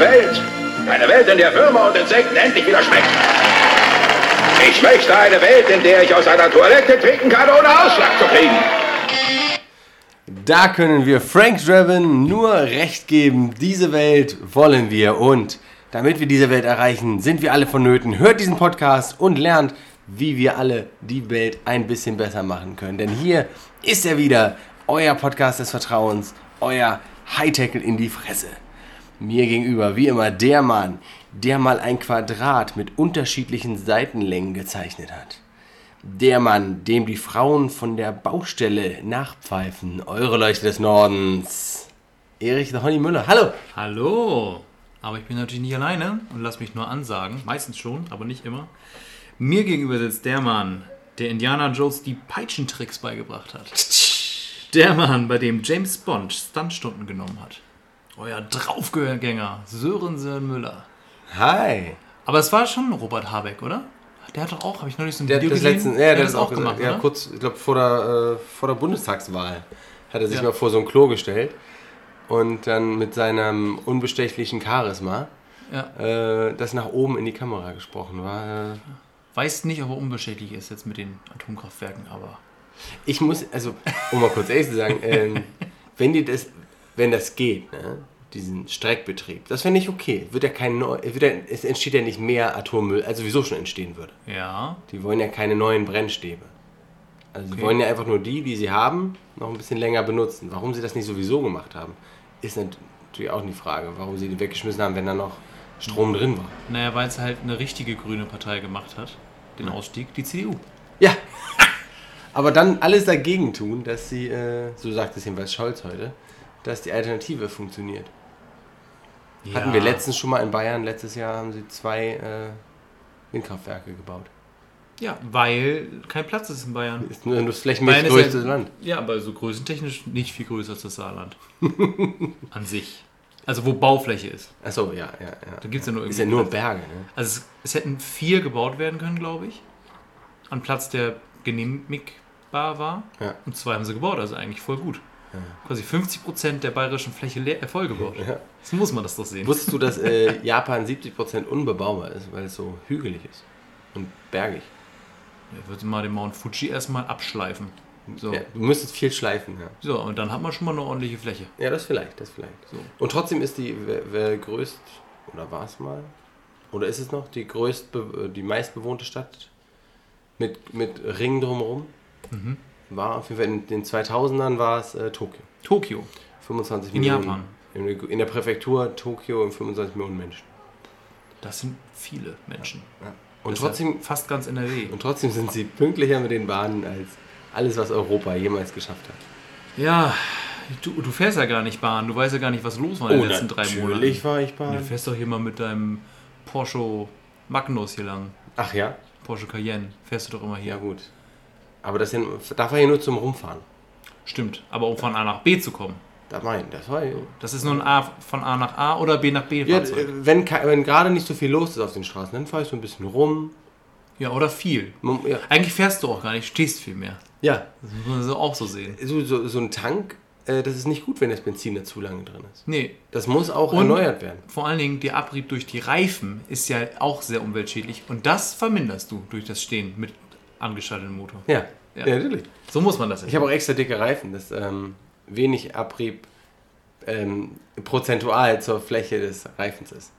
Welt, eine Welt, in der Würmer und Insekten endlich wieder schmecken. Ich möchte eine Welt, in der ich aus einer Toilette trinken kann, ohne Ausschlag zu kriegen. Da können wir Frank Draven nur recht geben. Diese Welt wollen wir und damit wir diese Welt erreichen, sind wir alle vonnöten. Hört diesen Podcast und lernt, wie wir alle die Welt ein bisschen besser machen können. Denn hier ist er wieder, euer Podcast des Vertrauens, euer High-Tackle in die Fresse. Mir gegenüber, wie immer, der Mann, der mal ein Quadrat mit unterschiedlichen Seitenlängen gezeichnet hat. Der Mann, dem die Frauen von der Baustelle nachpfeifen. Eure Leuchte des Nordens. Erich the Honey Müller. Hallo. Hallo. Aber ich bin natürlich nicht alleine und lass mich nur ansagen. Meistens schon, aber nicht immer. Mir gegenüber sitzt der Mann, der Indiana Jones die Peitschentricks beigebracht hat. Der Mann, bei dem James Bond Stuntstunden genommen hat. Euer Draufgänger, Sörensen Müller. Hi. Aber es war schon Robert Habeck, oder? Der hat doch auch, habe ich neulich so ein Der Video das gesehen. letzten, ja, der hat hat auch gemacht. Ja, kurz, ich glaube, vor der, äh, vor der Bundestagswahl hat er sich Ja. mal vor so ein Klo gestellt und dann mit seinem unbestechlichen Charisma Ja. äh, das nach oben in die Kamera gesprochen war. Äh, Weiß nicht, ob er unbeschädlich ist jetzt mit den Atomkraftwerken, aber ich muss, also, um mal kurz ehrlich zu sagen, ähm, wenn die das, wenn das geht, ne, diesen Streckbetrieb, das wäre nicht okay. Wird ja kein neu, wird ja, es entsteht ja nicht mehr Atommüll, als sowieso schon entstehen würde. ja. Die wollen ja keine neuen Brennstäbe. Also sie Okay. wollen ja einfach nur die, die sie haben, noch ein bisschen länger benutzen. Warum sie das nicht sowieso gemacht haben, ist natürlich auch die Frage. Warum sie die weggeschmissen haben, wenn da noch Strom drin war. Naja, weil es halt eine richtige grüne Partei gemacht hat, den Ausstieg, die CDU. Ja. Aber dann alles dagegen tun, dass sie, äh, so sagt es jedenfalls Scholz heute, dass die Alternative funktioniert. Hatten wir letztens schon mal in Bayern, letztes Jahr haben sie zwei äh, Windkraftwerke gebaut. Ja, weil kein Platz ist in Bayern. Ist nur das flächenmäßig ist größte ja- Land. Ja, aber so größentechnisch nicht viel größer als das Saarland. An sich. Also wo Baufläche ist. Achso, ja, ja, ja. Da gibt es ja nur Ist irgendwie. ja nur Berge, ne? Also es, es hätten vier gebaut werden können, glaube ich. An Platz, der genehmigbar war. Ja. Und zwei haben sie gebaut, also eigentlich voll gut. Quasi 50% der bayerischen Fläche leer, äh, voll gebaut. Ja. So muss man das doch sehen. Wusstest du, dass äh, Japan 70% unbebaubar ist, weil es so hügelig ist und bergig? Ich würde mal den Mount Fuji erstmal abschleifen. So. Ja, du müsstest viel schleifen, ja. so, und dann hat man schon mal eine ordentliche Fläche. Ja, das vielleicht, das vielleicht. So. Und trotzdem ist die wer- wer größt, oder war es mal, oder ist es noch die größt, be- die meistbewohnte Stadt mit, mit Ring drumherum? Mhm. War auf jeden Fall in den 2000ern war es äh, Tokio. Tokio. 25 In Millionen. Japan. In, der- in der Präfektur Tokio und 25 Millionen Menschen. Das sind viele Menschen. Und Das trotzdem, ja fast ganz NRW. und trotzdem sind sie pünktlicher mit den Bahnen als alles, was Europa jemals geschafft hat. Ja, du, du fährst ja gar nicht Bahn. Du weißt ja gar nicht, was los war in den letzten drei Monaten. Oh, natürlich war ich Du Bahn. fährst doch hier mal mit deinem Porsche Magnus hier lang. Ach ja? Porsche Cayenne. Fährst du doch immer hier. Ja gut. Aber das hier, darf er hier nur zum Rumfahren. Stimmt. Aber um von A nach B zu kommen. Da mein, das war ja. Das ist nur ein A von A nach A oder B nach B Ja, Fahrzeug. äh, wenn, wenn gerade nicht so viel los ist auf den Straßen, dann fahre ich so ein bisschen rum. Ja, oder viel. Ja, Eigentlich fährst du auch gar nicht, stehst viel mehr. ja. Das muss man so auch so sehen. So, so, so ein Tank, äh, das ist nicht gut, wenn das Benzin da zu lange drin ist. Nee, Das muss auch Und- erneuert werden. vor allen Dingen der Abrieb durch die Reifen ist ja auch sehr umweltschädlich. Und das verminderst du durch das Stehen mit angeschaltetem Motor. Ja, Ja. ja. natürlich. So muss man das Ich habe auch extra dicke Reifen, dass ähm, wenig Abrieb ähm, prozentual zur Fläche des Reifens ist.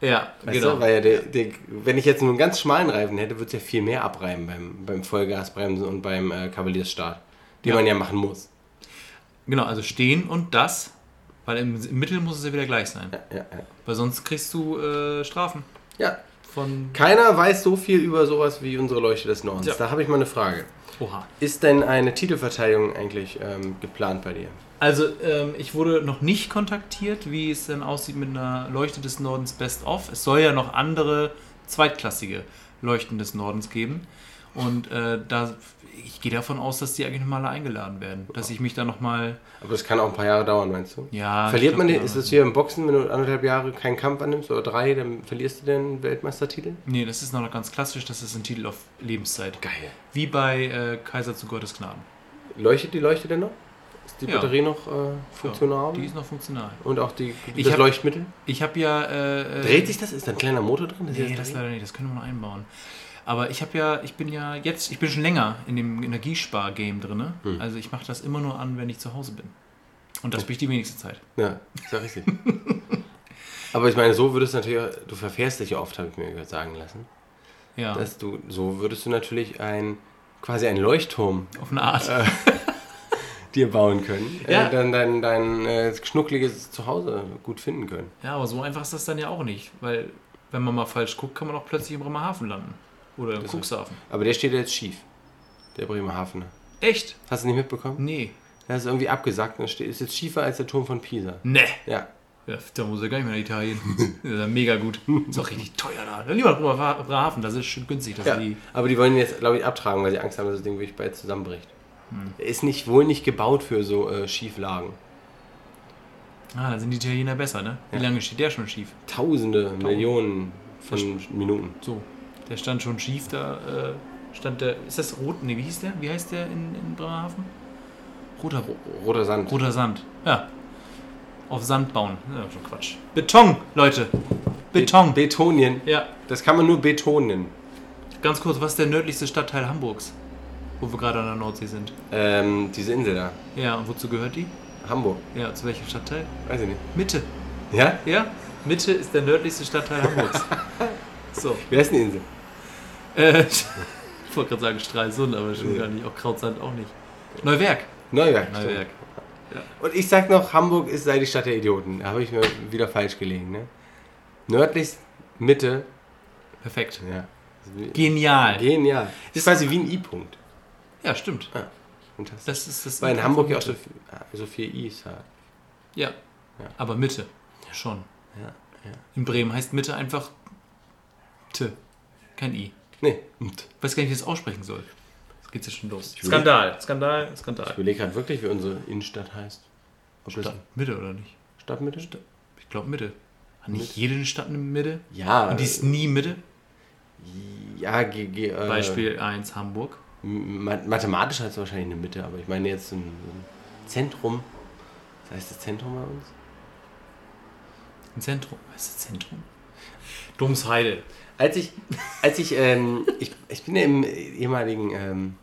Ja, Weißt genau. du? Weil ja der, der, wenn ich jetzt nur einen ganz schmalen Reifen hätte, würde es ja viel mehr abreiben beim, beim Vollgasbremsen und beim äh, Kavaliersstart, den Ja. man ja machen muss. Genau, also stehen und das, weil im, im Mittel muss es ja wieder gleich sein. Ja, ja. Weil sonst kriegst du äh, Strafen ja. von. Keiner weiß so viel über sowas wie unsere Leuchte des Nordens. Da habe ich mal eine Frage. Oha. Ist denn eine Titelverteidigung eigentlich ähm, geplant bei dir? Also, ähm, ich wurde noch nicht kontaktiert, wie es denn aussieht mit einer Leuchte des Nordens Best of. Es soll ja noch andere zweitklassige Leuchten des Nordens geben. Und äh, da, ich gehe davon aus, dass die eigentlich nochmal eingeladen werden. Dass ich mich da nochmal. Aber das kann auch ein paar Jahre dauern, meinst du? Ja. Verliert man den? ja. Ist das wie im Boxen, wenn du anderthalb Jahre keinen Kampf annimmst oder drei, dann verlierst du den Weltmeistertitel? Nee, das ist noch ganz klassisch. Das ist ein Titel auf Lebenszeit. Geil. Wie bei äh, Kaiser zu Gottes Gnaden. Leuchtet die Leuchte denn noch? Ist die Ja. Batterie noch äh, funktional? Die ist noch funktional. Und auch die, Ich das hab- Leuchtmittel? Ich habe ja. Äh, äh, Dreht sich das? Ist da ein kleiner Motor drin? Nee, jetzt das leider nicht. Das können wir noch einbauen. Aber ich habe ja, ich bin ja jetzt, ich bin schon länger in dem Energiespar-Game drin. Hm. Also ich mache das immer nur an, wenn ich zu Hause bin. Und das bin ich die wenigste Zeit. Ja, ist ja richtig. Aber ich meine, so würdest du natürlich, du verfährst dich ja oft, habe ich mir sagen lassen, Ja, dass du, so würdest du natürlich ein, quasi einen Leuchtturm auf eine Art. dir bauen können, Ja. äh, dann dein, dein äh, schnuckliges Zuhause gut finden können. Ja, aber so einfach ist das dann ja auch nicht. Weil, wenn man mal falsch guckt, kann man auch plötzlich im Bremerhaven landen. Oder im Das Cuxhaven. Aber der steht jetzt schief, der Bremerhavener. Echt? Hast du nicht mitbekommen? Nee. Der ist irgendwie abgesagt und ist jetzt schiefer als der Turm von Pisa. Nee. Ja. Ja, da muss er gar nicht mehr nach Italien. das ist ja mega gut. Ist auch richtig teuer da. Dann lieber nach Bremer- Bremerhaven, das ist schön günstig. Ja. die Aber die wollen ihn jetzt, glaube ich, abtragen, weil sie Angst haben, dass das Ding wirklich bald zusammenbricht. Hm. Er ist nicht, wohl nicht gebaut für so äh, Schieflagen. ah, da sind die Italiener besser, ne? Wie Ja. lange steht der schon schief? Tausende, Millionen von Minuten. So, der stand schon schief, da äh, stand der. Ist das rot? Ne, wie hieß der? Wie heißt der in, in Bremerhaven? Roter, Roter Sand. roter Sand. Ja. Auf Sand bauen. Ja, schon Quatsch. Beton, Leute. Beton. Betonien. Ja. Das kann man nur betonen. Ganz kurz, was ist der nördlichste Stadtteil Hamburgs? Wo wir gerade an der Nordsee sind. Ähm, diese Insel da. Ja, und wozu gehört die? Hamburg. Ja, zu welchem Stadtteil? Weiß ich nicht. Mitte. Ja? Ja, Mitte ist der nördlichste Stadtteil Hamburgs. so. Wie heißt denn die Insel? Äh, ich wollte gerade sagen Stralsund, aber schon gar nicht. Auch Krautsand auch nicht. Neuwerk. Neuwerk. Neuwerk. Und ich sag noch, Hamburg ist sei die Stadt der Idioten. Da habe ich mir wieder falsch gelegen. Ne? Nördlich, Mitte. Perfekt. Ja. Genial. Genial. Ist quasi wie ein I-Punkt. Ja, stimmt. Fantastisch. Das ist das. Weil in Hamburg ja auch so, viel- so viel I's hat. Ja. Ja. Aber Mitte. Schon. Ja, ja. In Bremen heißt Mitte einfach T. Kein I. Nee. Und. Weiß gar nicht, wie ich das aussprechen soll. Jetzt geht's ja schon los. Ich will- Skandal. Skandal. Ich Skandal. überlege gerade wirklich, wie unsere Innenstadt heißt. Ob das Stadt, Mitte oder nicht? Stadtmitte? Ich glaube Mitte. Hat nicht jede Stadt eine Mitte? Ja. Und die ist nie Mitte? ja, G, G, äh, Beispiel 1 Hamburg. Ma mathematisch hat es wahrscheinlich eine Mitte, aber ich meine jetzt so ein, ein Zentrum. Das heißt das Zentrum bei uns? Ein Zentrum. Was ist das Zentrum? Domsheide. Als ich, als ich, ähm, ich, ich bin ja im ehemaligen, ähm,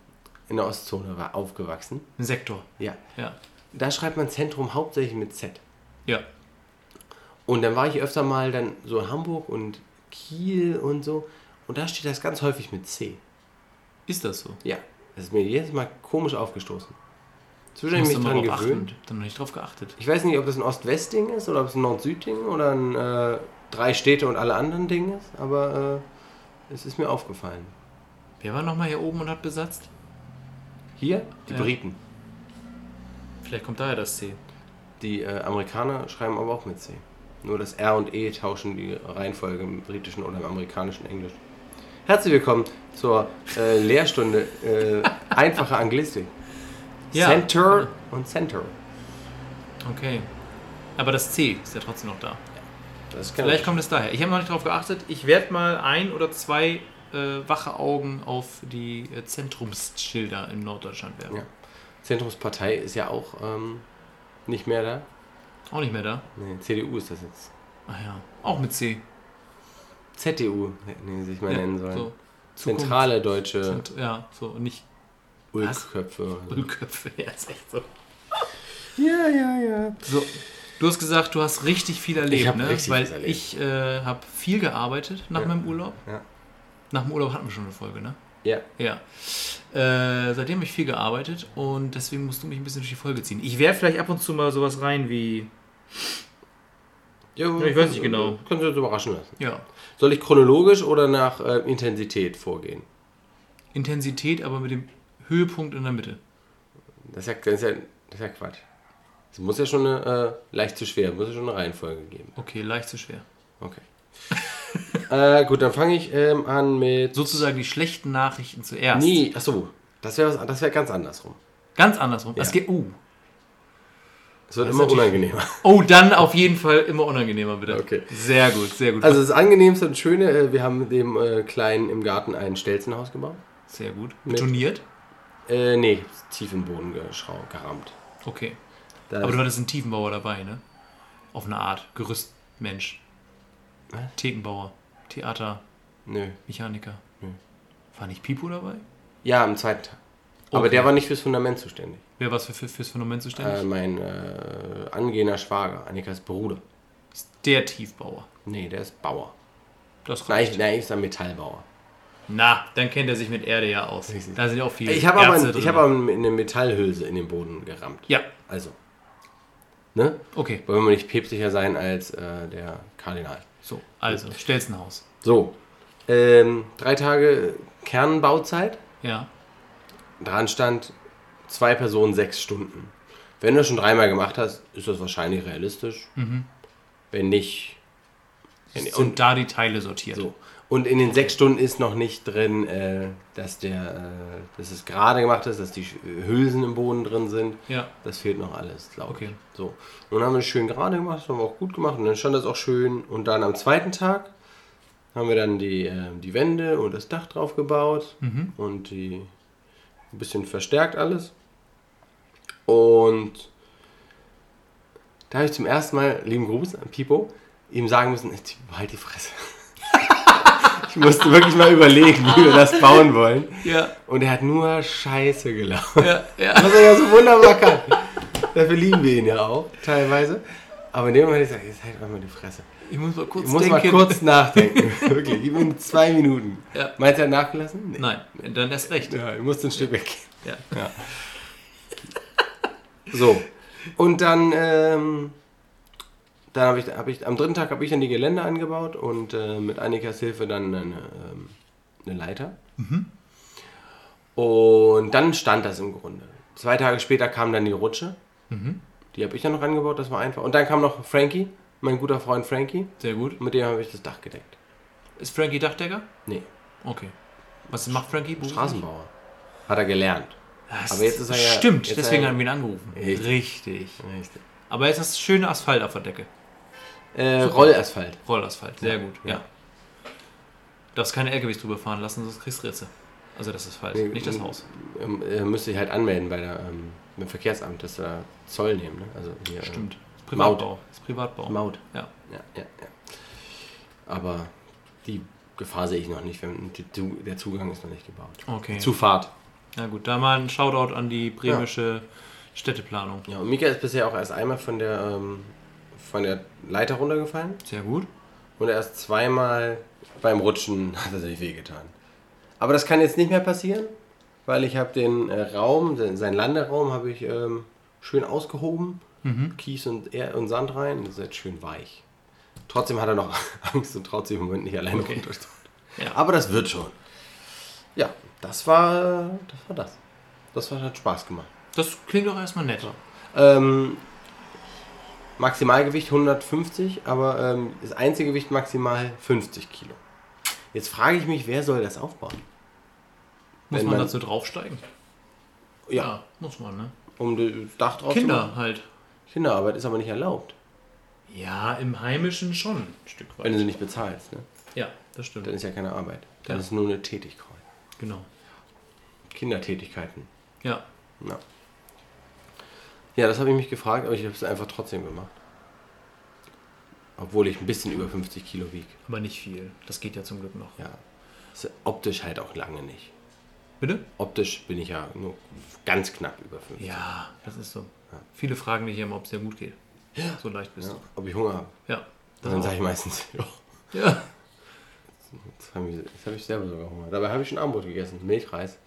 in der Ostzone war, aufgewachsen. Ein Sektor. Ja. Ja. Da schreibt man Zentrum hauptsächlich mit Z. Ja. Und dann war ich öfter mal dann so in Hamburg und Kiel und so. Und da steht das ganz häufig mit C. Ist das so? Ja. Das ist mir jedes Mal komisch aufgestoßen. Zwischen mich dran gewöhnt. achten. Dann noch nicht drauf geachtet. Ich weiß nicht, ob das ein Ost-West-Ding ist oder ob es ein Nord-Süd-Ding oder ein äh, drei Städte und alle anderen Ding ist, aber äh, es ist mir aufgefallen. Wer war nochmal hier oben und hat besetzt? Hier die Ja. Briten. Vielleicht kommt daher das C. Die äh, Amerikaner schreiben aber auch mit C. Nur das R und E tauschen die Reihenfolge im britischen oder im amerikanischen Englisch. Herzlich willkommen zur äh, Lehrstunde äh, einfache Anglistik. Ja. Center und Center. Okay. Aber das C ist ja trotzdem noch da. Vielleicht kommt es daher. Ich habe noch nicht drauf geachtet. Ich werde mal ein oder zwei äh, wache Augen auf die äh, Zentrumsschilder in Norddeutschland werfen. Ja. Zentrumspartei ist ja auch ähm, nicht mehr da. Auch nicht mehr da. Nee, CDU ist das jetzt. Ach ja. Auch mit C. ZDU hätten sie sich mal Ja, nennen sollen. so. Zentrale deutsche Zent ja, so. Und nicht Ulkköpfe. Ölköpfe. Ja, ist echt so. Ja, ja, ja. So. Du hast gesagt, du hast richtig viel erlebt, Ich ne? richtig Weil was erlebt. ich äh, habe viel gearbeitet nach Ja. meinem Urlaub. Ja. Nach dem Urlaub hatten wir schon eine Folge, ne? Ja. Ja. Äh, seitdem habe ich viel gearbeitet und deswegen musst du mich ein bisschen durch die Folge ziehen. Ich werfe vielleicht ab und zu mal sowas rein wie. ja ich weiß nicht genau. Können Sie uns überraschen lassen. Ja. Soll ich chronologisch oder nach äh, Intensität vorgehen? Intensität, aber mit dem Höhepunkt in der Mitte. Das ist ja, das ist ja, das ist ja Quatsch. Es muss ja schon eine, äh, leicht zu schwer, muss ja schon eine Reihenfolge geben. Okay, leicht zu schwer. Okay. äh, gut, dann fange ich ähm, an mit. Sozusagen die schlechten Nachrichten zuerst. Nee, achso, das wäre das wär ganz andersrum. Ganz andersrum. Ja. Es geht, uh. Es wird Das immer unangenehmer. Oh, dann auf jeden Fall immer unangenehmer, bitte. Okay. Sehr gut, sehr gut. Also das Angenehmste und Schöne, äh, wir haben dem äh, Kleinen im Garten ein Stelzenhaus gebaut. sehr gut. Mit- Betoniert. Äh, nee, tief im Boden geschrau, gerammt. Okay. Da Aber ist- du hattest einen Tiefenbauer dabei, ne? Auf eine Art. Gerüstmensch. Was? Thekenbauer. Theater. Nö. Mechaniker. Nö. War nicht Pipo dabei? Ja, am zweiten Tag. Aber Okay. der war nicht fürs Fundament zuständig. Wer war für, für, fürs Phänomen zuständig? Äh, mein äh, angehender Schwager, Annikas Bruder. Der Tiefbauer. Nee, der ist Bauer. Das Nein, reicht. ich, nein, ich ist ein Metallbauer. Na, dann kennt er sich mit Erde ja aus. Da sind ja auch viele Ich habe aber, ich hab aber eine Metallhülse in den Boden gerammt. Ja, Also. Ne? okay. Wollen wir nicht päpstlicher sein als äh, der Kardinal. So, also, Stelzenhaus. So. Ähm, drei Tage Kernbauzeit. Ja. Dran stand zwei Personen sechs Stunden. Wenn du das schon dreimal gemacht hast, ist das wahrscheinlich realistisch. Wenn nicht. Wenn, Sind und, da die Teile sortiert. so. Und in den sechs Stunden ist noch nicht drin, äh, dass, der, äh, dass es gerade gemacht ist, dass die Hülsen im Boden drin sind. Ja. Das fehlt noch alles, glaube Okay. ich. So. Und dann haben wir es schön gerade gemacht, das haben wir auch gut gemacht und dann stand das auch schön. Und dann am zweiten Tag haben wir dann die, äh, die Wände und das Dach drauf gebaut Mhm. und die ein bisschen verstärkt alles. Und da habe ich zum ersten Mal, lieben Gruß an Pipo, ihm sagen müssen, halt die Fresse. ich musste wirklich mal überlegen, wie wir das bauen wollen. Ja, Und er hat nur Scheiße gelaufen. ja, ja. Was er ja so wunderbar kann. Dafür lieben wir ihn ja auch, teilweise. Aber in dem Moment habe ich gesagt, jetzt halt einfach mal die Fresse. Ich muss mal kurz Ich muss denken. mal kurz nachdenken. Wirklich, gib ihm zwei Minuten. Ja. Meinst du, er hat nachgelassen? Nee. Nein, dann erst recht. Ja, ich musste ein Stück weggehen. Ja. So. Und dann, ähm, dann habe ich, hab ich, am dritten Tag habe ich dann die Geländer angebaut und äh, mit Annikas Hilfe dann eine, ähm, eine Leiter. Und dann stand das im Grunde. Zwei Tage später kam dann die Rutsche. Die habe ich dann noch angebaut, das war einfach. Und dann kam noch Frankie, mein guter Freund Frankie. Sehr gut. Mit dem habe ich das Dach gedeckt. Ist Frankie Dachdecker? Nee, Okay. Was macht Frankie? beruflich? Straßenbauer. Hat er gelernt. Das Aber jetzt ist er ja- Stimmt, deswegen er- haben wir ihn angerufen. Richtig. Richtig. Richtig. Aber jetzt hast du schöne Asphalt auf der Decke. Äh, Rollasphalt. Rollasphalt. Sehr gut, ja. ja. Darfst keine LKWs drüber fahren lassen, sonst kriegst du Ritze. Also das Asphalt, Nee, nicht das Haus. Ähm, äh, müsste ich halt anmelden bei der, ähm, beim Verkehrsamt, dass wir Zoll nehmen. Ne? Also hier, Stimmt. Das ist Maut. Privatbau. Das ist Privatbau. Maut. Ja. Ja, ja, ja. Aber die Gefahr sehe ich noch nicht, wenn die, der Zugang ist noch nicht gebaut. Okay. Zufahrt. Na gut, da mal ein Shoutout an die bremische Städteplanung. Ja, und Mika ist bisher auch erst einmal von der, ähm, von der Leiter runtergefallen Sehr gut. und erst zweimal beim Rutschen hat er sich wehgetan. Aber das kann jetzt nicht mehr passieren, weil ich habe den äh, Raum, den, seinen Landeraum habe ich ähm, schön ausgehoben. Kies und, er und Sand rein. Das ist jetzt schön weich. Trotzdem hat er noch Angst und traut sich im Moment nicht alleine Okay. runter. Ja. Aber das wird schon. Ja, das war das. War das. Das hat Spaß gemacht. Das klingt doch erstmal nett. Ähm, Maximalgewicht 150, aber ähm, das Einzelgewicht maximal 50 Kilo. Jetzt frage ich mich, wer soll das aufbauen? Muss man man- dazu draufsteigen? Ja, muss man, ne? um das Dach drauf zu Kinder halt. Kinderarbeit ist aber nicht erlaubt, Ja, im Heimischen schon ein Stück weit. wenn du sie nicht bezahlst. Ne? Ja, das stimmt. Dann ist ja keine Arbeit. Dann Ja. ist nur eine Tätigkeit. Genau. Kindertätigkeiten. Ja. Ja, ja das habe ich mich gefragt, aber ich habe es einfach trotzdem gemacht. Obwohl ich ein bisschen über 50 Kilo wiege. Aber nicht viel. Das geht ja zum Glück noch. Ja. Ist optisch halt auch lange nicht. Bitte? Optisch bin ich ja nur ganz knapp über 50. Ja, das ist so. Viele fragen dich immer, ob es dir gut geht. So leicht bist Ja, ob ich Hunger habe. du. Ja. Dann sage ich meistens, ja, ja. jetzt habe ich, jetzt hab ich selber sogar Hunger. Dabei habe ich schon Abendbrot gegessen, Milchreis.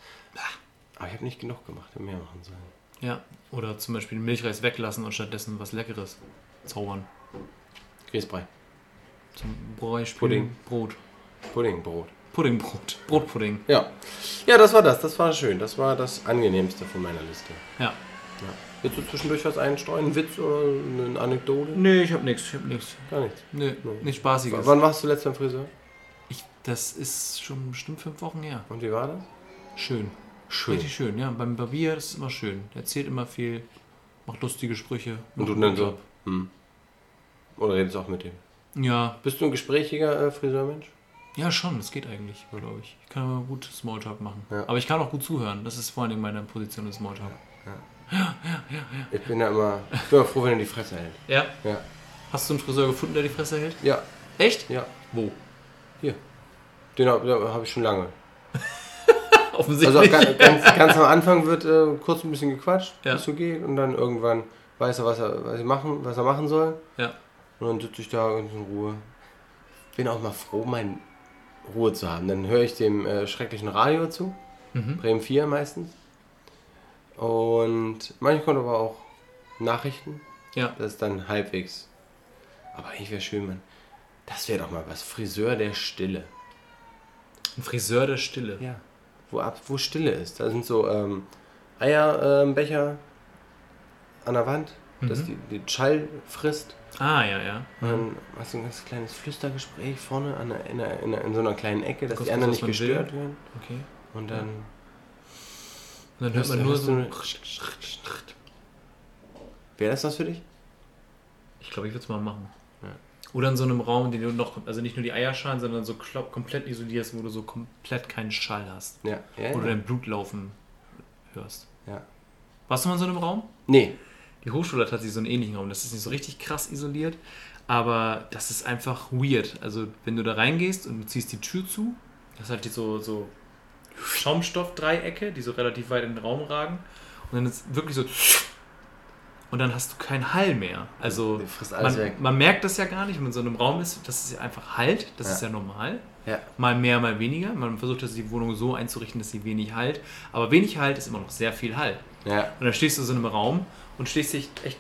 Aber ich habe nicht genug gemacht, hätte mehr machen sollen. Ja. Oder zum Beispiel Milchreis weglassen und stattdessen was Leckeres zaubern. Grießbrei, Zum Beispiel Pudding. Brot. Puddingbrot. Puddingbrot. Brotpudding. Ja. ja, das war das. Das war schön. Das war das angenehmste von meiner Liste. Ja. Ja. Willst du zwischendurch was einstreuen? Einen Witz oder eine Anekdote? Nee, ich hab nichts. Ich hab nichts. Gar nichts. Nee, nichts Spaßiges. Wann warst du letzt beim Friseur? Ich, das ist schon bestimmt fünf Wochen her. Und wie war das? Schön. Schön. Richtig schön, ja. Beim Barbier, ist immer schön. Der erzählt immer viel, macht lustige Sprüche. Und du dann so? Hm. Oder redest auch mit dem? Ja, Bist du ein gesprächiger äh, Friseurmensch? ja schon, das geht eigentlich, glaube ich. Ich kann aber gut Smalltalk machen. Ja. Aber ich kann auch gut zuhören. Das ist vor allen Dingen meine Position des Smalltalk. Ich bin ja immer, ich bin immer froh, wenn er die Fresse hält. Ja? Ja. Hast du einen Friseur gefunden, der die Fresse hält? Ja, Echt? ja. Wo? Hier. Den habe hab ich schon lange. Offensichtlich. Also ganz, ganz, am Anfang wird äh, kurz ein bisschen gequatscht, Ja. bis so geht. Und dann irgendwann weiß er, was er, was, er machen, was er machen soll. ja. Und dann sitze ich da ganz in Ruhe. Bin auch mal froh, meine Ruhe zu haben. Dann höre ich dem äh, schrecklichen Radio zu. Mhm. Bremen 4 meistens. Und manchmal kommt aber auch Nachrichten. Ja. Das ist dann halbwegs. Aber eigentlich wäre schön, man. Das wäre doch mal was. Friseur der Stille. Ein Friseur der Stille. Ja. Wo, ab, wo Stille ist. Da sind so ähm, Eierbecher an der Wand, dass die, die Schall frisst. Ah, ja, ja. Und dann hast du ein ganz kleines Flüstergespräch vorne an der, in, der, in, der, in so einer kleinen Ecke, dass Kurz die anderen nicht man will. gestört werden. Okay. Und dann. Und dann hört man nur so. Wäre das was für dich? Ich glaube, ich würde es mal machen. Oder in so einem Raum, den du noch, also nicht nur die Eierschalen, sondern so komplett isolierst, wo du so komplett keinen Schall hast. Ja. ja, Wo du dein Blut laufen hörst. ja. Warst du mal in so einem Raum? Nee. Die Hochschule hat tatsächlich so einen ähnlichen Raum. Das ist nicht so richtig krass isoliert, aber das ist einfach weird. Also, wenn du da reingehst und du ziehst die Tür zu, das hat die so, so Schaumstoffdreiecke, die so relativ weit in den Raum ragen. Und dann ist wirklich so. Und dann hast du keinen Hall mehr. Also, man, man merkt das ja gar nicht, wenn man in so einem Raum ist. Das ist ja einfach Halt, das Ja. ist ja normal. Ja. Mal mehr, mal weniger. Man versucht, dass die Wohnung so einzurichten, dass sie wenig halt. Aber wenig Halt ist immer noch sehr viel Halt. Ja. Und dann stehst du so in einem Raum und stehst dich echt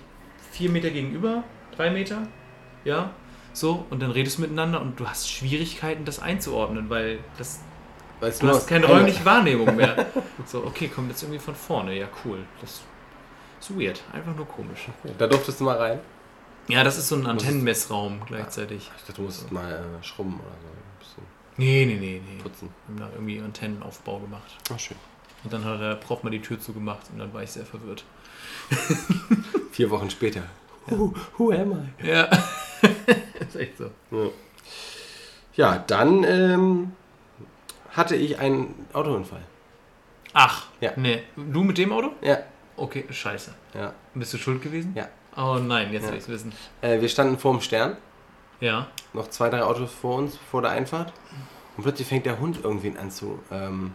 vier Meter gegenüber, drei Meter, ja, so, und dann redest du miteinander und du hast Schwierigkeiten, das einzuordnen, weil das, Weißt du nur hast keine räumliche Wahrnehmung mehr. So, okay, kommt jetzt irgendwie von vorne, ja, cool. Das ist weird, einfach nur komisch. Da durftest du mal rein. Ja, das ist so ein Antennenmessraum gleichzeitig. Ich dachte, du musstest mal äh, schrubben oder so. Ein bisschen Nee, nee, nee, nee. putzen. Wir haben da irgendwie Antennenaufbau gemacht. Ach, schön. Und dann hat der Prof mal die Tür zugemacht und dann war ich sehr verwirrt. Vier Wochen später. Who, who am I? Ja, ist echt so. Ja, ja dann ähm, hatte ich einen Autounfall. Ach, Ja. nee. Du mit dem Auto? Ja. Okay, scheiße. Ja. Bist du schuld gewesen? Ja. Oh nein, jetzt Ja. will ich es wissen. Äh, wir standen vor dem Stern. Ja. Noch zwei, drei Autos vor uns, vor der Einfahrt. Und plötzlich fängt der Hund irgendwie an zu ähm,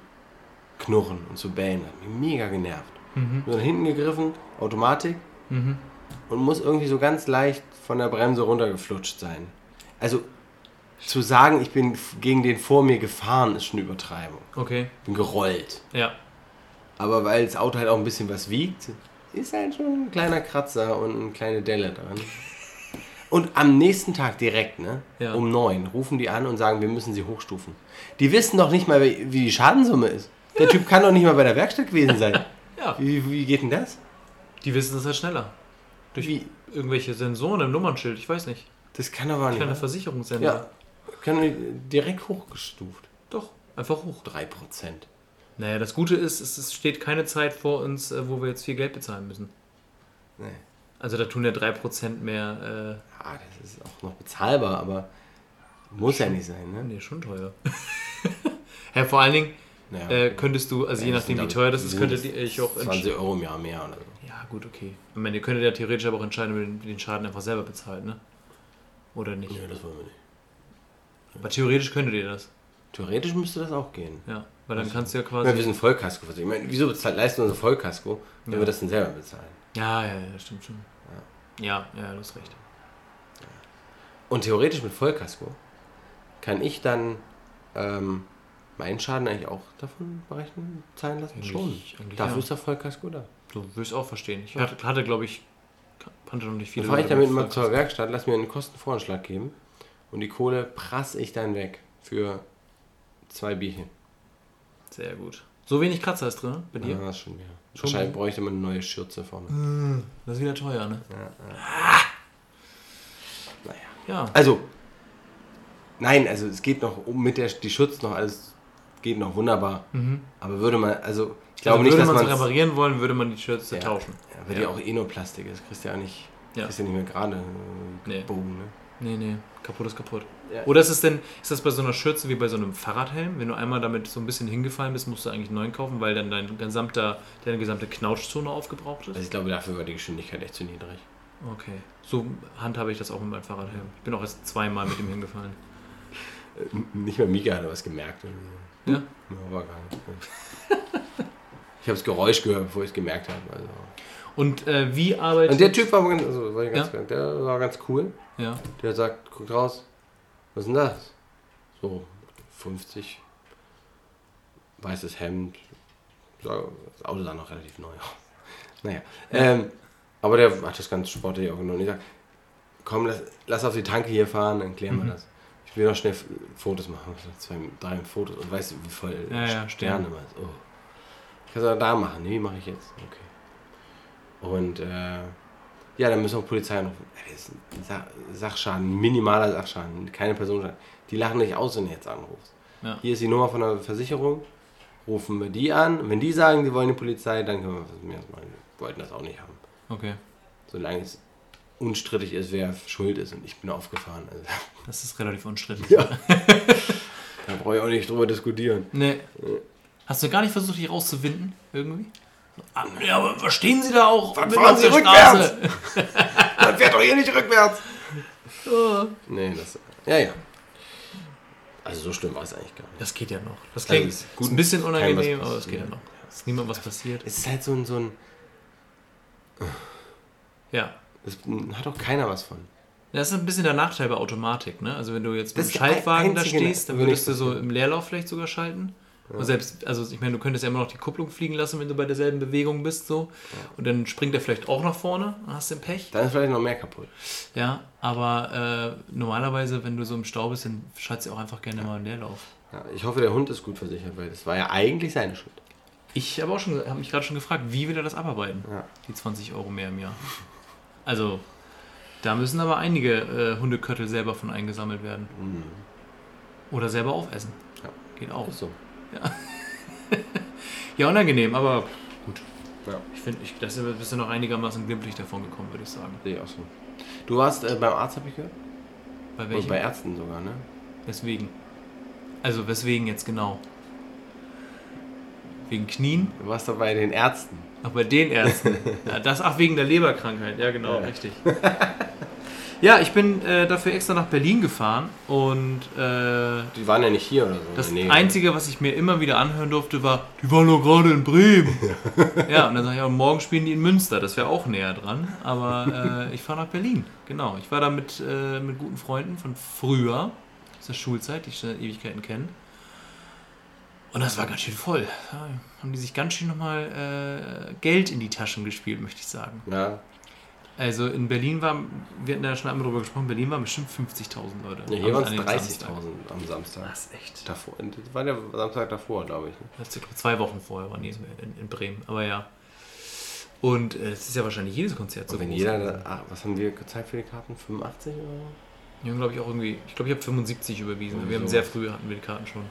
knurren und zu bellen. Hat mich mega genervt. Mhm. Bin dann hinten gegriffen, Automatik. Mhm. und muss irgendwie so ganz leicht von der Bremse runtergeflutscht sein. Also zu sagen, ich bin gegen den vor mir gefahren, ist schon eine Übertreibung. Okay. Bin gerollt. Ja. Aber weil das Auto halt auch ein bisschen was wiegt, ist halt schon ein kleiner Kratzer und eine kleine Delle dran. Und am nächsten Tag direkt, ne, Ja. um neun, rufen die an und sagen, wir müssen sie hochstufen. Die wissen doch nicht mal, wie die Schadensumme ist. Der Typ kann doch nicht mal bei der Werkstatt gewesen sein. Ja. Wie, wie geht denn das? Die wissen das halt schneller. Durch Wie? irgendwelche Sensoren im Nummernschild, ich weiß nicht. Das kann aber nicht. Kleiner sein. Versicherungssender. Ja, können wir direkt hochgestuft. Doch, einfach hoch. 3%. Naja, das Gute ist, es steht keine Zeit vor uns, äh, wo wir jetzt viel Geld bezahlen müssen. Nee. Also da tun ja 3% mehr, Ja, das ist auch noch bezahlbar, aber muss ja nicht sein, äh, ne? nee, schon teuer. ja, vor allen Dingen Naja, äh, könntest du, also je nachdem wie teuer das ist, ihr euch auch 20 Euro im Jahr mehr oder so. Ja, gut, okay. Ich meine, ihr könntet ja theoretisch aber auch entscheiden, ob ihr den- den Schaden einfach selber bezahlt, ne? Oder nicht? Nee, das wollen wir nicht. Aber theoretisch könntet ihr das. Theoretisch müsste das auch gehen. Ja, weil dann kannst du ja Ich meine, wir quasi. sind Vollkasko versichert. Ich meine, wieso bezahlt, leisten wir unser Vollkasko, wenn Ja. wir das denn selber bezahlen? Ja, ja, ja, das stimmt schon. Ja, ja, du hast recht. Und theoretisch mit Vollkasko kann ich dann ähm, meinen Schaden eigentlich auch davon berechnen, zahlen lassen? Eigentlich- Schon. eigentlich Dafür ja. ist der Vollkasko da. Du wirst auch verstehen. Ich hatte, hatte glaube ich, noch nicht Dann viele. fahre ich damit mit mal zur Werkstatt, lass mir einen Kostenvoranschlag geben und die Kohle prasse ich dann weg für zwei Bierchen. Sehr gut. So wenig Kratzer ist drin, bei dir? Ja, das schon, ja. Schon Wahrscheinlich so? bräuchte man eine neue Schürze vorne. Das ist wieder teuer, ne? Naja. Ja. Also, nein, also es geht noch um mit der die Schutz noch alles geht noch wunderbar. Mhm. Aber würde man, also ich Also glaube nicht, würde dass man es man reparieren wollen, würde man die Shirts Ja. tauschen. ja, weil die auch eh nur Plastik ist, kriegst du ja auch nicht, Ja. kriegst ja nicht mehr gerade äh, Nee. gebogen, ne? Nee, nee, kaputt ist kaputt. Ja. Oder ist es denn, ist das bei so einer Schürze wie bei so einem Fahrradhelm? Wenn du einmal damit so ein bisschen hingefallen bist, musst du eigentlich einen neuen kaufen, weil dann dein gesamter, deine gesamte Knautschzone aufgebraucht Also ist? ich glaube, dafür war die Geschwindigkeit echt zu niedrig. Okay. So handhabe ich das auch mit meinem Fahrradhelm. Ich bin auch erst zweimal mit ihm hingefallen. Äh, Nicht mal Mika hat was gemerkt. oder so. Ja? Ja, war gar nicht. Ich habe das Geräusch gehört, bevor ich es gemerkt habe. Also. Und äh, wie arbeitet... Und der Typ war, ganz, also, war ganz, Ja. der war ganz cool. Ja. Der sagt, guckt raus, was ist denn das? So 50, weißes Hemd. Das Auto sah noch relativ neu aus. Naja. Ähm, aber der hat das ganz sportlich auch genommen. Ich sag, komm, lass, lass auf die Tanke hier fahren, dann klären Mhm. wir das. Ich will noch schnell Fotos machen. Zwei, drei Fotos. Und weißt du, wie voll Ja, ja, Sterne immer ist. Oh. Ich kann es da machen. Nee, mache ich jetzt. Okay. Und äh, ja, dann müssen wir Polizei anrufen. Das ist ein Sa Sachschaden, minimaler Sachschaden, keine Personenschaden. Die lachen nicht aus, wenn du jetzt anrufst. Ja. Hier ist die Nummer von der Versicherung. Rufen wir die an. Wenn die sagen, die wollen die Polizei, dann können wir das mir erstmal. Wir wollten das auch nicht haben. Okay. Solange es unstrittig ist, wer schuld ist. Und ich bin aufgefahren. Also, Das ist relativ unstrittig. Ja. da brauche ich auch nicht drüber diskutieren. Nee. Hast du gar nicht versucht, dich rauszuwinden? Irgendwie? Ja, aber was stehen Sie da auch? Mitten fahren Sie rückwärts? Man fährt doch hier nicht rückwärts. Nee, das. Ja, ja. Also so schlimm war es eigentlich gar nicht. Das geht ja noch. Das Also klingt ist ist gut, ein bisschen unangenehm, aber es geht ja noch. Es ist niemand was passiert. Es ist halt so ein, so ein. Ja. Das hat auch keiner was von. Das ist ein bisschen der Nachteil bei Automatik, ne? Also wenn du jetzt mit dem ist Schaltwagen da stehst, dann würdest du so im Leerlauf vielleicht sogar schalten. Und selbst, also ich meine, du könntest ja immer noch die Kupplung fliegen lassen, wenn du bei derselben Bewegung bist, so. Und dann springt er vielleicht auch nach vorne, dann hast du den Pech. Dann ist vielleicht noch mehr kaputt. Ja, aber äh, normalerweise, wenn du so im Stau bist, dann schaltest du auch einfach gerne mal im Leerlauf. Ja, ich hoffe, der Hund ist gut versichert, weil das war ja eigentlich seine Schuld. Ich habe auch schon, habe mich gerade schon gefragt, wie will er das abarbeiten? Ja. Die 20 Euro mehr im Jahr. Also, da müssen aber einige äh, Hundeköttel selber von eingesammelt werden. Oder selber aufessen. Ja. Geht auch. Ist so. Ja, unangenehm, aber gut. Ja, Ich finde, ich, da bist du noch einigermaßen glimpflich davon gekommen, würde ich sagen. ich auch so. Du warst äh, beim Arzt, habe ich gehört? Bei Und welchem? bei Ärzten sogar, ne? Weswegen? Also, weswegen jetzt genau? Wegen Knien? Du warst doch bei den Ärzten. Ach, bei den Ärzten. ja, das, ach, wegen der Leberkrankheit. Ja, genau, Ja. richtig. Ja, ich bin äh, dafür extra nach Berlin gefahren und äh, Die waren ja nicht hier oder so. das Nähe. Einzige, was ich mir immer wieder anhören durfte, war, die waren doch gerade in Bremen. ja, und dann sag ich, ja, morgen spielen die in Münster, das wäre auch näher dran. Aber äh, ich fahre nach Berlin, genau. Ich war da mit, äh, mit guten Freunden von früher, aus der Schulzeit, die ich seit Ewigkeiten kenne. Und das war ganz schön voll. Da haben die sich ganz schön nochmal äh, Geld in die Taschen gespielt, möchte ich sagen. Ja, Also in Berlin war, wir hatten ja schon einmal drüber gesprochen, Berlin waren bestimmt 50.000 Leute. ja hier waren es dem 30.000 Samstag. am Samstag. Das ist echt. Davor, das war der Samstag davor, glaube ich. Ne? Zwei Wochen vorher waren die in, in Bremen, aber ja. Und äh, es ist ja wahrscheinlich jedes Konzert so wenn groß. jeder, da, ah, was haben wir gezahlt für die Karten? 85 oder? Wir haben, glaube ich, auch irgendwie, ich glaube, ich habe 75 überwiesen. Irgendwie Wir haben so. sehr früh hatten wir die Karten schon.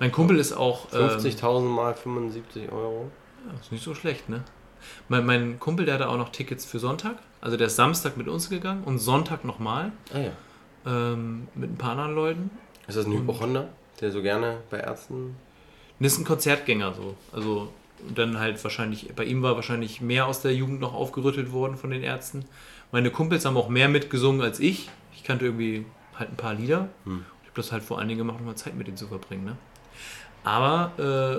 Mein Kumpel ist auch. ähm, 50.000 mal 75 Euro. Ja, ist nicht so schlecht, ne? Mein, mein Kumpel, der hatte auch noch Tickets für Sonntag. Also der ist Samstag mit uns gegangen und Sonntag nochmal Ah ja. ähm, mit ein paar anderen Leuten. Ist das ein Hypochonder, der so gerne bei Ärzten. Und ist ein Konzertgänger so. Also dann halt wahrscheinlich, bei ihm war wahrscheinlich mehr aus der Jugend noch aufgerüttelt worden von den Ärzten. Meine Kumpels haben auch mehr mitgesungen als ich. Ich kannte irgendwie halt ein paar Lieder. Hm. Ich habe das halt vor allen Dingen gemacht, um mal Zeit mit denen zu verbringen. Ne? Aber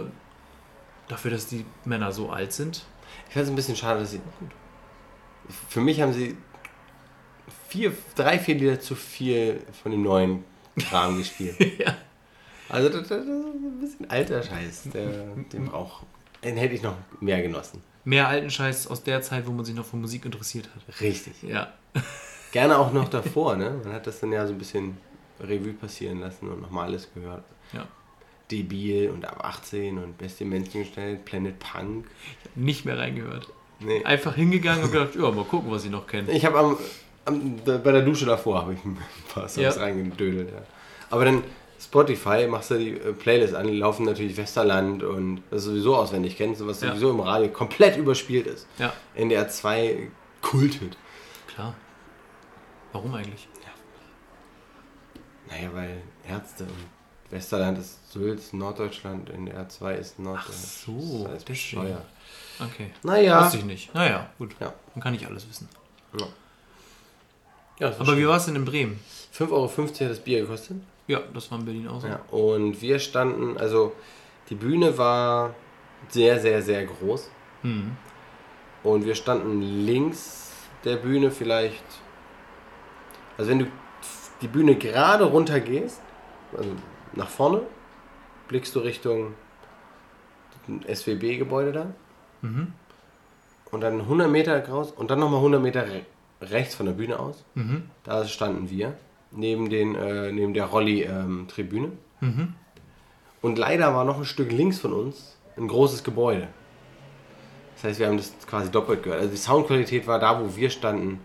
äh, dafür, dass die Männer so alt sind, Ich finde es ein bisschen schade, dass sie. Für mich haben sie vier, drei, vier Lieder zu viel von dem neuen Kram gespielt. ja. Also das, das ist ein bisschen alter Scheiß. Der, den braucht. Den hätte ich noch mehr genossen. mehr alten Scheiß aus der Zeit, wo man sich noch für Musik interessiert hat. Richtig. Ja. Gerne auch noch davor, ne? Man hat das dann ja so ein bisschen Revue passieren lassen und nochmal alles gehört. ja. Debil und ab 18 und beste Menschen gestellt, Planet Punk. Nicht mehr reingehört. Nee. Einfach hingegangen und gedacht, ja, mal gucken, was ich noch kenne. Ich habe bei der Dusche davor habe ich ein paar Songs Ja. reingedödelt. Ja. Aber dann Spotify, machst du die äh, Playlist an, die laufen natürlich Westerland und das sowieso auswendig kennst, was Ja. sowieso im Radio komplett überspielt ist. Ja, NDR 2 kultet. klar. Warum eigentlich? Naja, weil Ärzte und Westerland ist Sülz, Norddeutschland, in der R2 ist Norddeutschland. Ach so, Das ist bescheuert. Okay. Naja. Wusste ich nicht. Naja, gut. Ja. Dann kann ich alles wissen. Ja. Ja, Aber schön. wie war es denn in Bremen? 5,50 Euro hat das Bier gekostet. Ja, das war in Berlin auch so. Ja, und wir standen, also die Bühne war sehr, sehr, sehr groß. Mhm. Und wir standen links der Bühne vielleicht. Also wenn du die Bühne gerade runter gehst, also nach vorne, blickst du Richtung SWB-Gebäude da. Mhm. Und dann 100 Meter raus und dann nochmal 100 Meter re rechts von der Bühne aus. Mhm. Da standen wir, neben, den, äh, neben der Rolli-Tribüne. Mhm. Und leider war noch ein Stück links von uns ein großes Gebäude. Das heißt, wir haben das quasi doppelt gehört. Also die Soundqualität war da, wo wir standen,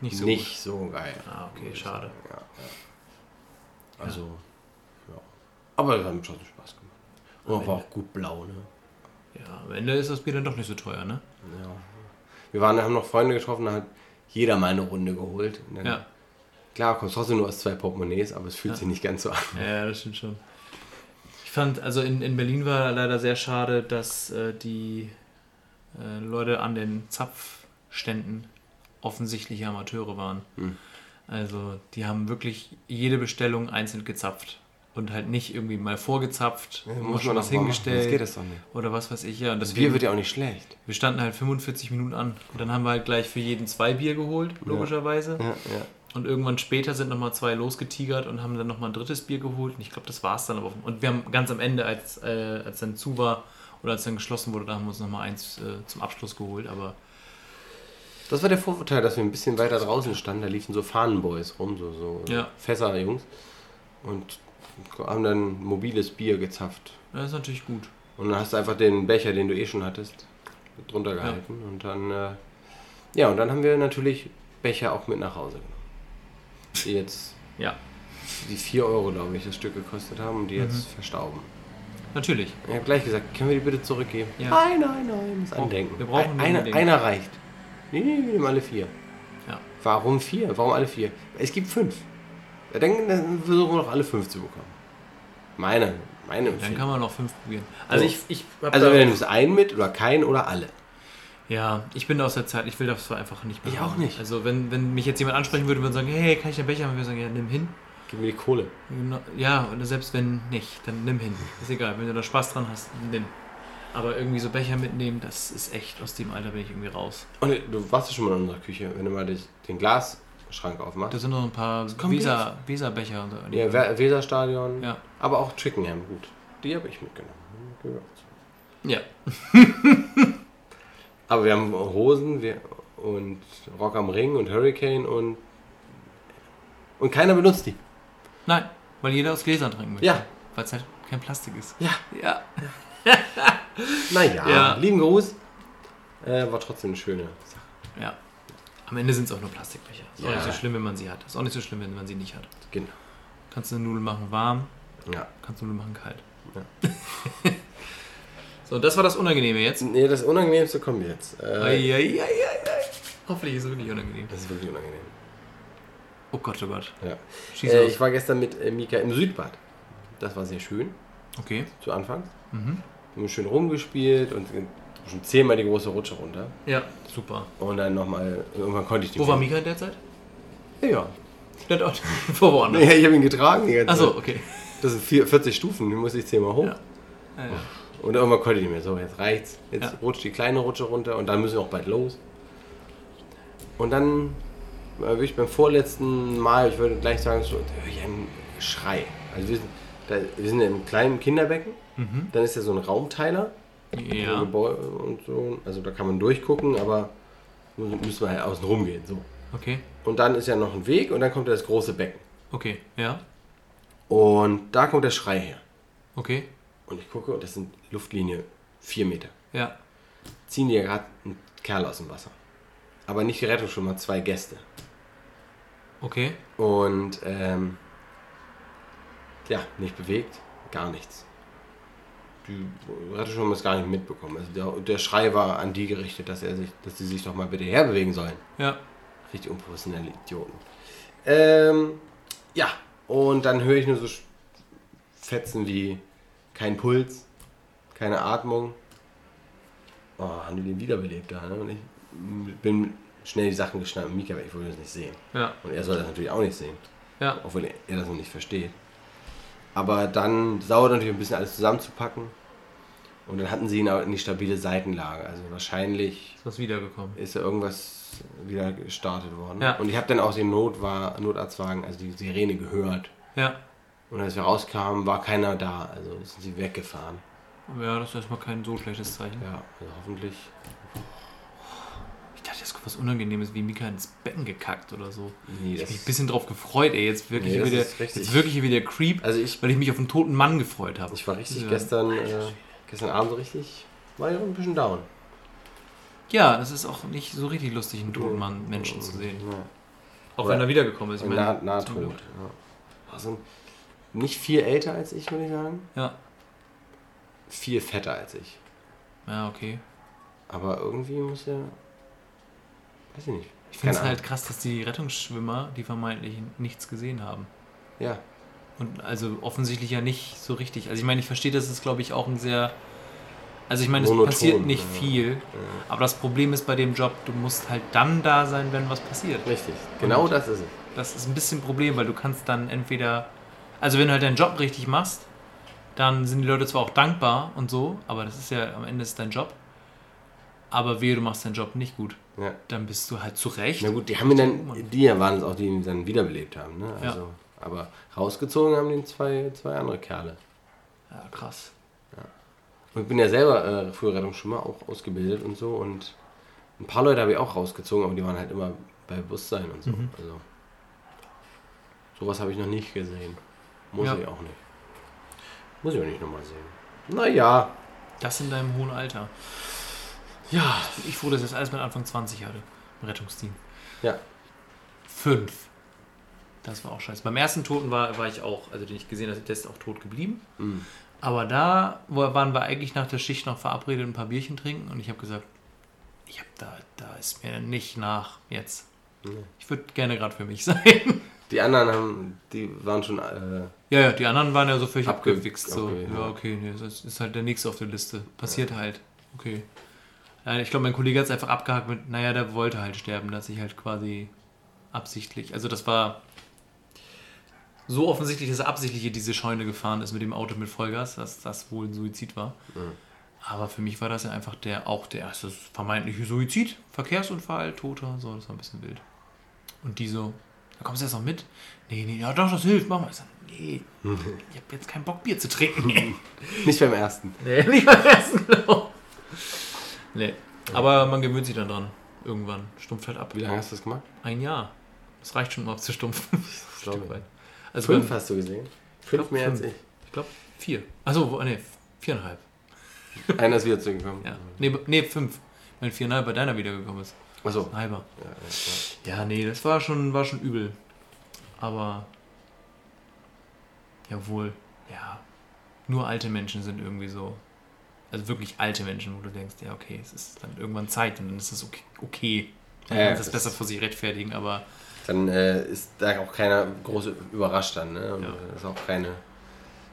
Nicht so nicht so geil. Ah, okay, schade. Ja, ja. Also, ja. Aber wir haben schon Spaß gemacht. Und war auch gut blau, ne? Ja, am Ende ist das Bier dann doch nicht so teuer, ne? Ja. Wir waren, haben noch Freunde getroffen, da hat jeder mal eine Runde geholt. Dann, Ja. Klar, kommst trotzdem nur aus zwei Portemonnaies, aber es fühlt sich nicht ganz so an. Ja, das stimmt schon. Ich fand, also in, in Berlin war leider sehr schade, dass äh, die äh, Leute an den Zapfständen offensichtliche Amateure waren. Hm. Also die haben wirklich jede Bestellung einzeln gezapft. Und halt nicht irgendwie mal vorgezapft, Ja, muss schon was hingestellt. sonst geht das doch nicht. Oder was weiß ich, ja. Und Das deswegen, Bier wird ja auch nicht schlecht. wir standen halt 45 Minuten an. Und dann haben wir halt gleich für jeden zwei Bier geholt, logischerweise. Ja, ja. Und irgendwann später sind nochmal zwei losgetigert und haben dann nochmal ein drittes Bier geholt. Und ich glaube, das war es dann aber. Und wir haben ganz am Ende, als, äh, als dann zu war oder als dann geschlossen wurde, da haben wir uns nochmal eins äh, zum Abschluss geholt. Aber Das war der Vorteil, dass wir ein bisschen weiter draußen standen. Da liefen so Fahnenboys rum, so, so Ja. Fässer-Jungs. Und haben dann mobiles Bier gezapft. das ist natürlich gut. Und dann hast du einfach den Becher, den du eh schon hattest, drunter gehalten. Und dann, äh, ja, und dann haben wir natürlich Becher auch mit nach Hause genommen. Die jetzt, Ja, die 4 Euro, glaube ich, das Stück gekostet haben und die jetzt Mhm. verstauben. natürlich. Ich habe gleich gesagt, können wir die bitte zurückgeben? Ja. Nein, nein, nein, das Andenken. wir brauchen nur einer, einer reicht. Nee, nee, wir nehmen alle vier. Ja. Warum vier? Warum alle vier? Es gibt fünf. Ja, Dann, dann versuchen wir noch alle fünf zu bekommen. Meine, meine Dann Empfehlung. kann man noch fünf probieren. Also So. ich, ich Also da- wenn du es einen mit oder keinen oder alle. Ja, ich bin da aus der Zeit, ich will das zwar einfach nicht mehr. Ich auch nicht. Also wenn, wenn mich jetzt jemand ansprechen würde und sagen, hey, kann ich den Becher haben? Wir sagen, ja, nimm hin. Gib mir die Kohle. Genau, Ja, und selbst wenn nicht, dann nimm hin. Ist egal, wenn du da Spaß dran hast, nimm. Aber irgendwie so Becher mitnehmen, das ist echt, aus dem Alter bin ich irgendwie raus. Und du warst ja schon mal in unserer Küche, wenn du mal den Glasschrank aufmachst. Da sind noch ein paar Weser, Weserbecher und so. ja, We- Weserstadion, Ja. aber auch Chickenham, gut. Die habe ich mitgenommen. Ja. Aber wir haben Hosen wir, und Rock am Ring und Hurricane und und keiner benutzt die. Nein, weil jeder aus Gläsern trinken möchte. Ja. Weil es halt kein Plastik ist. Ja. Ja. Naja, Ja. lieben Gruß. Äh, war trotzdem eine schöne Sache. Ja. Am Ende sind es auch nur Plastikbecher. Ist auch Ja. nicht so schlimm, wenn man sie hat. Ist auch nicht so schlimm, wenn man sie nicht hat. Genau. Kannst du eine Nudel machen warm, Ja. kannst du eine Nudel machen kalt. Ja. so, das war das Unangenehme jetzt. Nee, das Unangenehmste kommt jetzt. Äh, Eieieiei. Hoffentlich ist es wirklich unangenehm. das ist wirklich unangenehm. Oh Gott, oh Gott. Ja. Schieß Äh, ich war gestern mit äh, Mika im Südbad. Das war sehr schön, Okay. zu Anfang. Mhm. Wir haben schön rumgespielt und schon zehnmal die große Rutsche runter. Ja, super. Und dann nochmal, irgendwann konnte ich nicht Wo war. Mika in der Zeit? Ja. Der dort. Vor woanders. ja. Ich habe ihn getragen die ganze Achso, okay. Das sind vier, 40 Stufen, die muss ich zehnmal hoch. Ja. Ja, ja. Und irgendwann konnte ich nicht mehr. So, jetzt reicht's. Jetzt Ja. rutscht die kleine Rutsche runter und dann müssen wir auch bald los. Und dann war ich beim vorletzten Mal, ich würde gleich sagen, so, da höre ich einen Schrei. Also wir sind, da, wir sind in einem kleinen Kinderbecken, dann ist ja so ein Raumteiler Mhm. Ja. Und so. Also da kann man durchgucken, aber müssen wir halt außen rum gehen. So. Okay. Und dann ist ja noch ein Weg und dann kommt das große Becken. Okay. Ja. Und da kommt der Schrei her. Okay. Und ich gucke, und das sind Luftlinie 4 Meter. Ja. ziehen die ja gerade einen Kerl aus dem Wasser. Aber nicht die Rettungsschwimmer, zwei Gäste. Okay. Und ähm, ja, nicht bewegt, gar nichts. Die Rettungsschwimmer haben es gar nicht mitbekommen. Also der, der Schrei war an die gerichtet, dass er sich, dass sie sich doch mal bitte herbewegen sollen. Ja. Richtig unprofessionelle Idioten. Ähm, Ja, und dann höre ich nur so Fetzen wie kein Puls, keine Atmung. Oh, haben die den wiederbelebt da, ne? Und ich bin schnell die Sachen geschnappt. Mika, aber ich wollte das nicht sehen. Ja, Und er soll das natürlich auch nicht sehen, ja. obwohl er, er das noch nicht versteht. Aber dann dauert natürlich ein bisschen alles zusammenzupacken. Und dann hatten sie ihn auch in die stabile Seitenlage. Also wahrscheinlich Ist was wiedergekommen. ist da irgendwas wieder gestartet worden. Ja. Und ich habe dann auch den Notwa Notarztwagen, also die Sirene gehört. Ja. Und als wir rauskamen, war keiner da. Also sind sie weggefahren. Ja, das ist erstmal kein so schlechtes Zeichen. Ja, also hoffentlich. Ich dachte, jetzt kommt was Unangenehmes wie Mika ins Becken gekackt oder so. Nee, Ich das hab mich ein bisschen drauf gefreut, ey. Jetzt wirklich, Nee, wieder, jetzt wirklich wieder Creep, Also ich, weil ich mich auf einen toten Mann gefreut habe. ich war richtig Ja. gestern, äh, gestern Abend so richtig, war ja ein bisschen down. Ja, das ist auch nicht so richtig lustig, einen toten Mann Menschen zu sehen. Ja. Auch Oder- wenn er wiedergekommen ist. Ich nah, meine, nah zum tot. Ja. Also nicht viel älter als ich, würde ich sagen. Ja. Viel fetter als ich. Ja, okay. Aber irgendwie muss er. Weiß ich nicht. Ich finde es halt krass, dass die Rettungsschwimmer, die vermeintlich nichts gesehen haben. Ja. Und also offensichtlich ja nicht so richtig. Also ich meine, ich verstehe, das ist, glaube ich, auch ein sehr. Also ich meine, es Monoton, passiert nicht ja. viel. Aber das Problem ist bei dem Job, du musst halt dann da sein, wenn was passiert. Richtig. Genau Und- das ist es. Das ist ein bisschen ein Problem, weil du kannst dann entweder. Also wenn du halt deinen Job richtig machst, dann sind die Leute zwar auch dankbar und so, aber das ist ja am Ende ist dein Job. Aber wehe, du machst deinen Job nicht gut. Ja. Dann bist du halt zu Recht. Na gut, die haben ihn dann, die waren es auch, die ihn dann wiederbelebt haben. Ne? Ja. Aber rausgezogen haben den zwei, zwei andere Kerle. Ja, krass. Und ich bin ja selber äh, früher Rettungsschwimmer, auch ausgebildet und so. Und ein paar Leute habe ich auch rausgezogen, aber die waren halt immer bei Bewusstsein und so. Mhm. Also sowas habe ich noch nicht gesehen. Muss Ja. ich auch nicht. Muss ich auch nicht nochmal sehen. Naja. Das in deinem hohen Alter. Ja. Ich froh, dass ich das alles mit Anfang 20 hatte. Im Rettungsteam. Ja. Fünf. Das war auch scheiße. Beim ersten Toten war, war ich auch, also den ich gesehen habe, der ist auch tot geblieben. Mhm. Aber da wo waren wir eigentlich nach der Schicht noch verabredet, ein paar Bierchen trinken und ich habe gesagt, ich habe da, da ist mir nicht nach jetzt. Ich würde gerne gerade für mich sein. Die anderen haben, die waren schon. Äh, ja, ja, die anderen waren ja so völlig Abge- abgewichst. So. okay, ja, ja. okay, nee, das ist halt der nächste auf der Liste. Passiert halt. Okay. Ja, ich glaube, mein Kollege hat es einfach abgehakt mit, naja, der wollte halt sterben, dass ich halt quasi absichtlich, also das war so offensichtlich, dass er absichtlich in diese Scheune gefahren ist mit dem Auto mit Vollgas, dass das wohl ein Suizid war. Aber für mich war das ja einfach der, auch der erste vermeintliche Suizid, Verkehrsunfall, Toter, so, das war ein bisschen wild. Und die so, da kommst du jetzt noch mit? Nee, nee, ja doch, das hilft, mach mal. Ich sag, nee, ich hab jetzt keinen Bock, Bier zu trinken. nicht beim ersten. Nee, nicht beim ersten, genau. Nee, aber man gewöhnt sich dann dran. Irgendwann. Stumpft halt ab. Wie lange hast du das gemacht? Ein Jahr. Das reicht schon, um abzustumpfen. glaube Stück ich. Also Fünf beim- hast du gesehen? Fünf glaub, mehr als fünf. ich. Ich glaube vier. Achso, nee, viereinhalb. Einer ist wieder zurückgekommen. Ja. Nee, nee, fünf. Wenn viereinhalb bei deiner wiedergekommen ist. Achso. Ein halber. Ja, ja, nee, das war schon, war schon übel. Aber. Jawohl, ja. Nur alte Menschen sind irgendwie so. Also wirklich alte Menschen, wo du denkst, ja, okay, es ist dann irgendwann Zeit und dann ist es okay. okay. Dann Ja, kannst es besser vor sich rechtfertigen, aber. Dann äh, ist da auch keiner groß überrascht dann. Ne? Und Ja. äh, ist auch keine,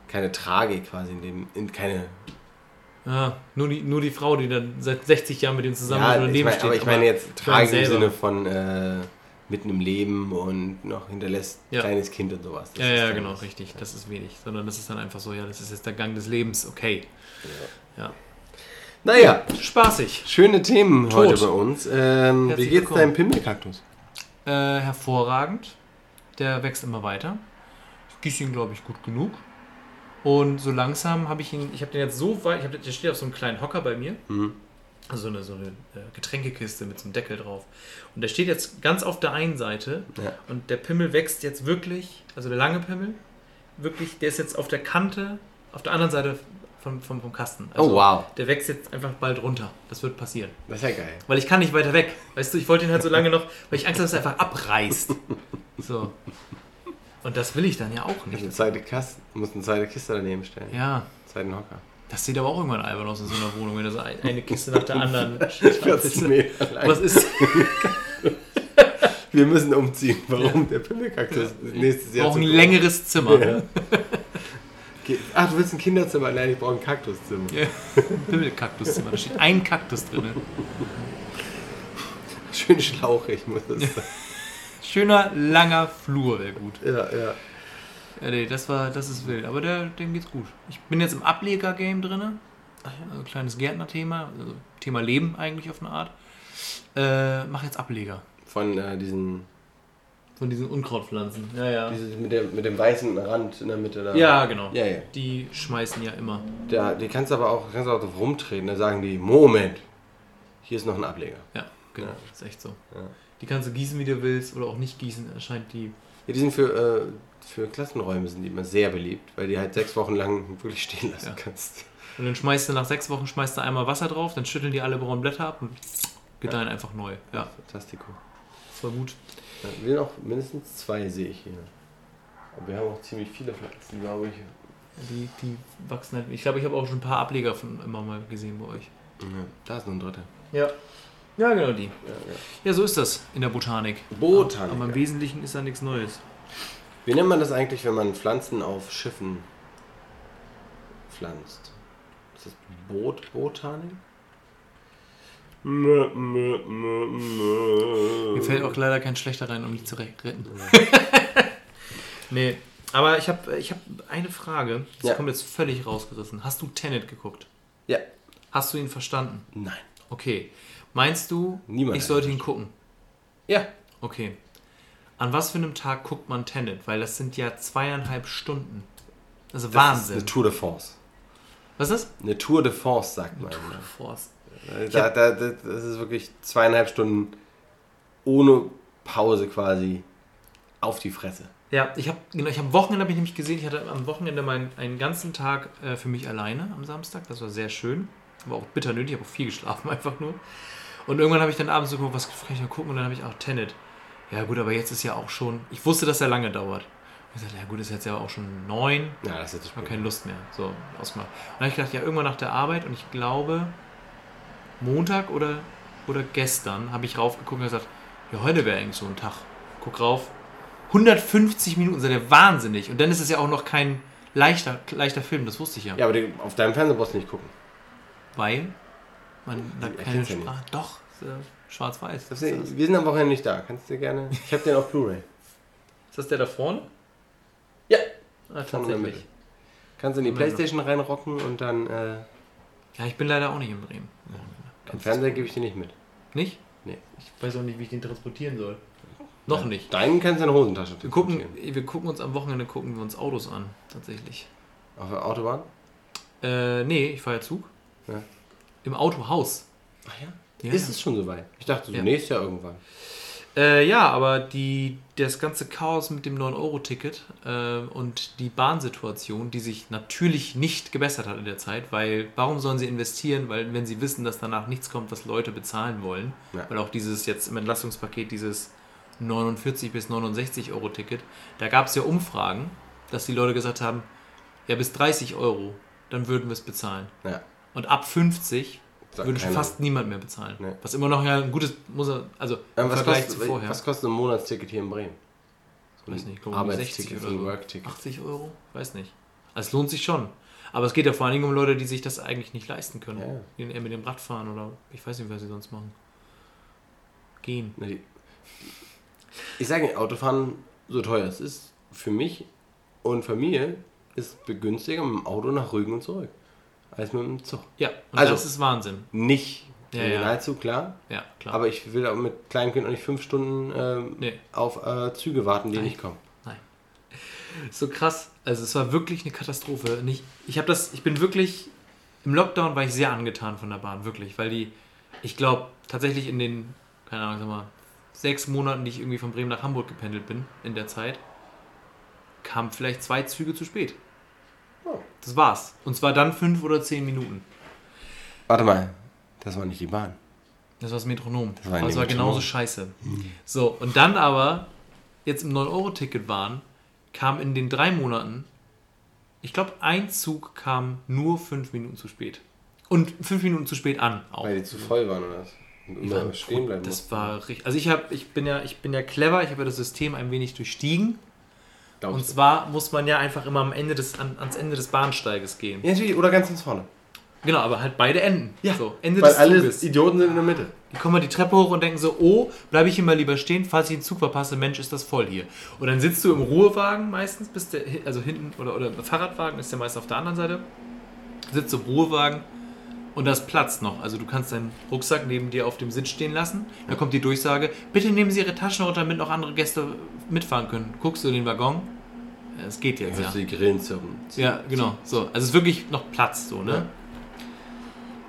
keine Tragik quasi in dem. In keine, ja, nur, die, nur die Frau, die dann seit 60 Jahren mit ihm zusammen ja, ist und ich neben mein, steht. aber ich meine jetzt Tragik im. Sinne von äh, mitten im Leben und noch hinterlässt Ja. kleines Kind und sowas. Das Ja, ja, genau, richtig. Das ist wenig. Sondern das ist dann einfach so, ja, das ist jetzt der Gang des Lebens, okay. Ja. Naja, Spaßig. schöne Themen Tot. heute bei uns. Ähm, wie geht's willkommen. deinem Pimmelkaktus? Äh, hervorragend. Der wächst immer weiter. Ich gieße ihn, glaube ich, gut genug. Und so langsam habe ich ihn, ich habe den jetzt so weit, ich hab, der steht auf so einem kleinen Hocker bei mir. Mhm. Also so eine, so eine äh, Getränkekiste mit so einem Deckel drauf. Und der steht jetzt ganz auf der einen Seite. Ja. Und der Pimmel wächst jetzt wirklich, also der lange Pimmel, wirklich, der ist jetzt auf der Kante, auf der anderen Seite vom, vom, vom Kasten. Also Oh, wow. Der wächst jetzt einfach bald runter. Das wird passieren. Das ist ja geil. Weil ich kann nicht weiter weg. Weißt du, ich wollte ihn halt so lange noch, weil ich Angst habe, dass er einfach abreißt. So. Und das will ich dann ja auch Eine nicht. zweite Kaste, du musst eine zweite Kiste daneben stellen. Ja, Zweiten Hocker. das sieht aber auch irgendwann albern aus in so einer Wohnung, wenn da so ein- eine Kiste nach der anderen 40 Meter lang. Was ist. Wir müssen umziehen. Warum? Der Pimmelkaktus ist nächstes Jahr. brauche ein längeres Zimmer. Ja. Ach, du willst ein Kinderzimmer? Nein, ich brauche ein Kaktuszimmer. Ja. Pimmelkaktuszimmer. Da steht ein Kaktus drin. Schön schlauchig, muss das sein. Schöner, langer Flur wäre gut. Ja, ja. Ja, nee, das war, das ist wild. Aber der, dem geht's gut. Ich bin jetzt im Ableger-Game drin. Also kleines Gärtner-Thema. Also Thema Leben eigentlich auf eine Art. Äh, mach jetzt Ableger. Von äh, diesen, Von diesen Unkrautpflanzen. Ja, ja. dieses mit, dem, mit dem weißen Rand in der Mitte da. Ja, genau. Ja, ja. Die schmeißen ja immer. Da, die kannst du aber auch, kannst auch drauf rumtreten. Da sagen die, Moment, hier ist noch ein Ableger. Ja, genau. Ja. Ist echt so. Ja. Die kannst du gießen, wie du willst, oder auch nicht gießen. Erscheint die. Ja, die sind für, äh, für Klassenräume sind die immer sehr beliebt, weil die halt sechs Wochen lang wirklich stehen lassen Ja. kannst. Und dann schmeißt du nach sechs Wochen schmeißt du einmal Wasser drauf, dann schütteln die alle braunen Blätter ab und gedeihen einfach neu. Ja, Fantastico. das war gut. Wir auch mindestens zwei sehe ich hier. Aber wir haben auch ziemlich viele Pflanzen, glaube ich. Die, die wachsen halt. Ich glaube, ich habe auch schon ein paar Ableger von immer mal gesehen bei euch. Ja, da ist noch ein dritter. Ja. Ja, genau die. Ja, ja. Ja, so ist das in der Botanik. Botanik. Aber im Wesentlichen ist da nichts Neues. Wie nennt man das eigentlich, wenn man Pflanzen auf Schiffen pflanzt? Ist das Boot Botanik? Mir fällt auch leider kein schlechter rein, um mich zu re- retten. nee, aber ich habe ich hab eine Frage. Das Ja. kommt jetzt völlig rausgerissen. Hast du Tenet geguckt? Ja. Hast du ihn verstanden? Nein. Okay. Meinst du, Niemand ich sollte ihn gucken? Ja. Okay. An was für einem Tag guckt man Tenet? Weil das sind ja zweieinhalb Stunden. Ist Das Wahnsinn. ist eine Tour de France. was ist das? Eine Tour de France, sagt man. Force. Da, da, da, das ist wirklich zweieinhalb Stunden ohne Pause quasi auf die Fresse. Ja, ich habe genau, ich hab am Wochenende habe ich nämlich gesehen, ich hatte am Wochenende mal einen ganzen Tag äh, für mich alleine am Samstag. Das war sehr schön. War auch bitter nötig, ich habe auch viel geschlafen einfach nur. Und irgendwann habe ich dann abends so geguckt, was kann ich noch gucken? Und dann habe ich auch Tenet. Ja gut, aber jetzt ist ja auch schon. Ich wusste, dass er lange dauert. Ich dachte, ja gut, ist jetzt ja auch schon neun. Ja, das ist jetzt Ich habe keine Lust mehr. So, ausgemacht. Und dann habe ich gedacht, ja, irgendwann nach der Arbeit und ich glaube, Montag oder, oder gestern habe ich raufgeguckt und gesagt, ja, heute wäre eigentlich so ein Tag. Guck rauf. 150 Minuten, seid ihr wahnsinnig. Und dann ist es ja auch noch kein leichter, leichter Film, das wusste ich ja. Ja, aber auf deinem Fernseher brauchst du nicht gucken. Weil man da keine du ja Sprache. Doch, schwarz-weiß. Wir sind am Wochenende nicht da. Kannst du dir gerne. Ich habe den auf Blu-ray. ist das der da vorne? Ja. Ah, tatsächlich. Kannst du in die. Playstation reinrocken und dann. Äh, Ja, ich bin leider auch nicht in Bremen. Den Fernseher gebe ich dir nicht mit. Nicht? Nee. Ich weiß auch nicht, wie ich den transportieren soll. Noch nicht. Deinen kannst du in der Hosentasche Wir gucken, wir gucken uns am Wochenende gucken wir uns Autos an, tatsächlich. Auf der Autobahn? Äh, nee, ich fahre ja Zug. Ja. Im Autohaus. Ach ja? Ja, ist ja. es schon soweit? Ich dachte, so Ja. nächstes Jahr irgendwann. Äh, ja, aber die, das ganze Chaos mit dem 9-Euro-Ticket äh, und die Bahnsituation, die sich natürlich nicht gebessert hat in der Zeit, weil warum sollen sie investieren, weil wenn sie wissen, dass danach nichts kommt, was Leute bezahlen wollen, Ja. weil auch dieses jetzt im Entlastungspaket, dieses 49 bis 69 Euro Ticket, da gab es ja Umfragen, dass die Leute gesagt haben, ja bis 30 Euro, dann würden wir es bezahlen. Ja. Und ab 50 Sagt würde keiner. fast niemand mehr bezahlen. Nee. Was immer noch ja ein gutes, muss er, also im Ähm, was, Vergleich kostet, zu vorher. was kostet ein Monatsticket hier in Bremen? weiß nicht, Arbeitsticket, 60 so ein so. Workticket. 80 Euro? Weiß nicht. Also es lohnt sich schon. Aber es geht ja vor allen Dingen um Leute, die sich das eigentlich nicht leisten können. Ja, ja. Die eher mit dem Rad fahren oder ich weiß nicht, was sie sonst machen. Gehen. Ich sage nicht, Autofahren, so teuer es ist, für mich und Familie ist begünstiger mit dem Auto nach Rügen und zurück. Als mit dem Zug. Ja, und Also- das ist Wahnsinn. Nicht Ja, ja, nahezu, klar. Ja, klar. Aber ich will auch mit kleinen Kindern nicht fünf Stunden ähm, Nee. auf äh, Züge warten, die Nein. nicht kommen. Nein. So krass. Also es war wirklich eine Katastrophe. Nicht, ich habe das, ich bin wirklich, im Lockdown war ich sehr angetan von der Bahn, wirklich, weil die, ich glaube, tatsächlich in den, keine Ahnung, sag mal, sechs Monaten, die ich irgendwie von Bremen nach Hamburg gependelt bin, in der Zeit, kamen vielleicht zwei Züge zu spät. Oh. Das war's. Und zwar dann fünf oder zehn Minuten. Warte mal, das war nicht die Bahn. Das war das Metronom. Das war es war Metronom. genauso scheiße. So, und dann aber, jetzt im 9-Euro-Ticket waren, kam in den drei Monaten, ich glaube, ein Zug kam nur fünf Minuten zu spät. Und fünf Minuten zu spät an auch. Weil die zu voll waren oder was? Und waren- stehen bleiben Das musst. war richtig. Also ich habe, ich bin ja, ich bin ja clever. Ich habe ja das System ein wenig durchstiegen. Glaubst Und du? zwar muss man ja einfach immer am Ende des, an, ans Ende des Bahnsteiges gehen. Ja, natürlich, oder ganz ins vorne. Genau, aber halt beide Enden. so, Ende weil des alle Zuges. Idioten sind in der Mitte. Die kommen mal die Treppe hoch und denken so, oh, bleibe ich hier mal lieber stehen, falls ich in den Zug verpasse, Mensch, ist das voll hier. Und dann sitzt du im Ruhewagen meistens, bist der, also hinten, oder, oder im Fahrradwagen ist der meist auf der anderen Seite, sitzt du im Ruhewagen und das platzt noch. Also du kannst deinen Rucksack neben dir auf dem Sitz stehen lassen. Da kommt die Durchsage, bitte nehmen Sie Ihre Taschen runter, damit noch andere Gäste mitfahren können. Guckst du in den Waggon? Es geht jetzt, ja. Die Grillen zirpen. Ja, genau. So, also es ist wirklich noch Platz, so, ne?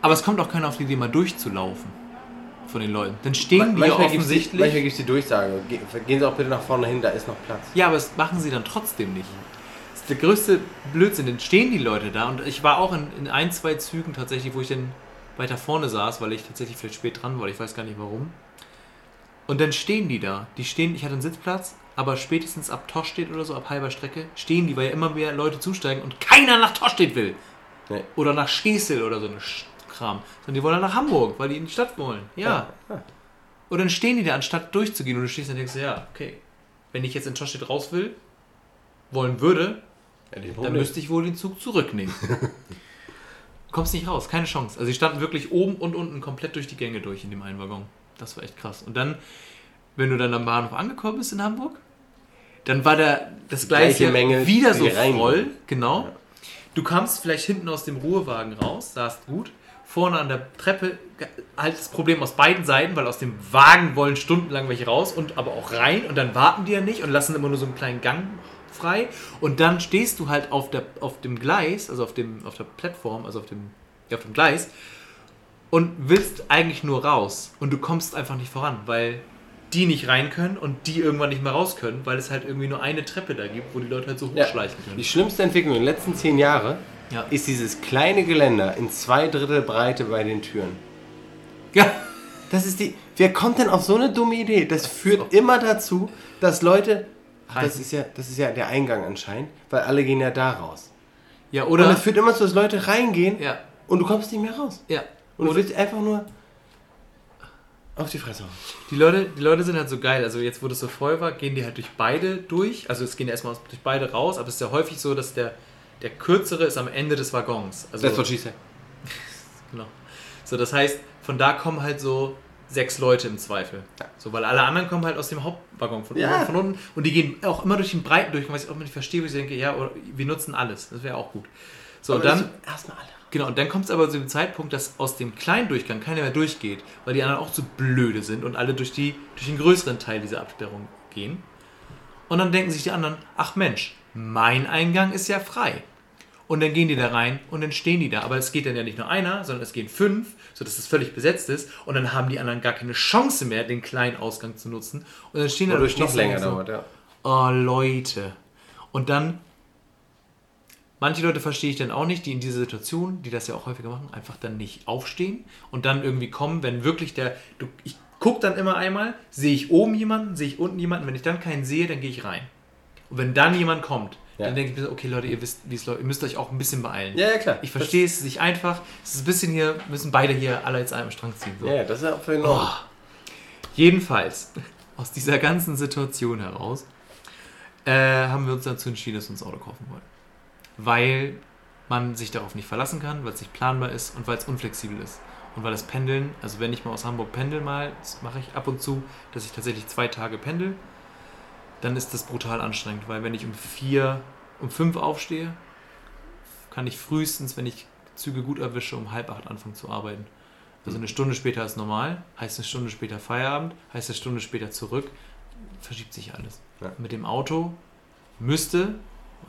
Aber es kommt auch keiner auf die Idee, mal durchzulaufen von den Leuten. Dann stehen die ja Manchmal gibt's offensichtlich. Manchmal gibt es die Durchsage. Ge- Gehen Sie auch bitte nach vorne hin, da ist noch Platz. Ja, aber das machen sie dann trotzdem nicht. Der größte Blödsinn. Dann stehen die Leute da und ich war auch in, in ein, zwei Zügen tatsächlich, wo ich dann weiter vorne saß, weil ich tatsächlich vielleicht spät dran war. Ich weiß gar nicht warum. Und dann stehen die da. Die stehen, ich hatte einen Sitzplatz, aber spätestens ab Torstedt oder so, ab halber Strecke, stehen die, weil ja immer mehr Leute zusteigen und keiner nach Torstedt will. Nee. Oder nach Schesel oder so ein Kram. Sondern die wollen nach Hamburg, weil die in die Stadt wollen. Ja. Und dann stehen die da, anstatt durchzugehen. Und du stehst und denkst, ja, okay. Wenn ich jetzt in Torstedt raus will, wollen würde, Ja, dann müsste ich wohl den Zug zurücknehmen. Du kommst nicht raus, keine Chance. Also sie standen wirklich oben und unten komplett durch die Gänge durch in dem einen Waggon. Das war echt krass. Und dann, wenn du dann am Bahnhof angekommen bist in Hamburg, dann war da das gleiche gleiche Menge, wieder so rein voll. Genau. Du kamst vielleicht hinten aus dem Ruhewagen raus, sahst gut. Vorne an der Treppe halt das Problem aus beiden Seiten, weil aus dem Wagen wollen stundenlang welche raus und aber auch rein und dann warten die ja nicht und lassen immer nur so einen kleinen Gang frei und dann stehst du halt auf, der, auf dem Gleis, also auf, dem, auf der Plattform, also auf dem, ja, auf dem Gleis und willst eigentlich nur raus und du kommst einfach nicht voran, weil die nicht rein können und die irgendwann nicht mehr raus können, weil es halt irgendwie nur eine Treppe da gibt, wo die Leute halt so hochschleichen können. Die schlimmste Entwicklung in den letzten zehn Jahren Ja. ist dieses kleine Geländer in zwei Drittel Breite bei den Türen. Ja. Das ist die. Wer kommt denn auf so eine dumme Idee? Das führt immer dazu, dass Leute. Das ist ja, das ist ja der Eingang anscheinend, weil alle gehen ja da raus. Ja, Und oder? das führt immer zu, dass Leute reingehen Ja, und du kommst nicht mehr raus. ja. Und du willst einfach nur auf die Fresse die Leute, die Leute sind halt so geil. Also jetzt, wo das so voll war, gehen die halt durch beide durch. Also es gehen erstmal durch beide raus, aber es ist ja häufig so, dass der, der kürzere ist am Ende des Waggons. Also, That's what she said. Genau. So, das heißt, von da kommen halt so sechs Leute im Zweifel. So, weil alle anderen kommen halt aus dem Hauptwaggon von Ja. oben von unten und die gehen auch immer durch den Breiten durch, was ich auch immer nicht verstehe, wo ich denke, ja, wir nutzen alles. Das wäre auch gut. So, und dann, Erstmal alle. genau, und dann kommt es aber zu dem Zeitpunkt, dass aus dem kleinen Durchgang keiner mehr durchgeht, weil die anderen auch so blöde sind und alle durch, die, durch den größeren Teil dieser Absperrung gehen. Und dann denken sich die anderen, ach Mensch, mein Eingang ist ja frei. Und dann gehen die da rein und dann stehen die da. Aber es geht dann ja nicht nur einer, sondern es gehen fünf, sodass es völlig besetzt ist. Und dann haben die anderen gar keine Chance mehr, den kleinen Ausgang zu nutzen. Und dann stehen da Wodurch noch länger so, dauert, ja. Oh, Leute. Und dann, manche Leute verstehe ich dann auch nicht, die in dieser Situation, die das ja auch häufiger machen, einfach dann nicht aufstehen und dann irgendwie kommen, wenn wirklich der, du, ich gucke dann immer einmal, sehe ich oben jemanden, sehe ich unten jemanden, wenn ich dann keinen sehe, dann gehe ich rein. Und wenn dann jemand kommt, Ja. dann denke ich mir, so, okay Leute, ihr wisst, wie es läuft, ihr müsst euch auch ein bisschen beeilen. Ja, ja, klar. Ich verstehe es ist nicht einfach, es ist ein bisschen hier, müssen beide hier alle jetzt einem Strang ziehen. So. Ja, das ist ja auch für enorm. Jedenfalls, aus dieser ganzen Situation heraus, äh, haben wir uns dazu entschieden, dass wir uns Auto kaufen wollen. Weil man sich darauf nicht verlassen kann, weil es nicht planbar ist und weil es unflexibel ist. Und weil das Pendeln, also wenn ich mal aus Hamburg pendel mal, das mache ich ab und zu, dass ich tatsächlich zwei Tage pendel, dann ist das brutal anstrengend, weil wenn ich um vier, um fünf aufstehe, kann ich frühestens, wenn ich Züge gut erwische, um halb acht anfangen zu arbeiten. Also eine Stunde später ist normal, heißt eine Stunde später Feierabend, heißt eine Stunde später zurück, verschiebt sich alles. Ja. Mit dem Auto müsste,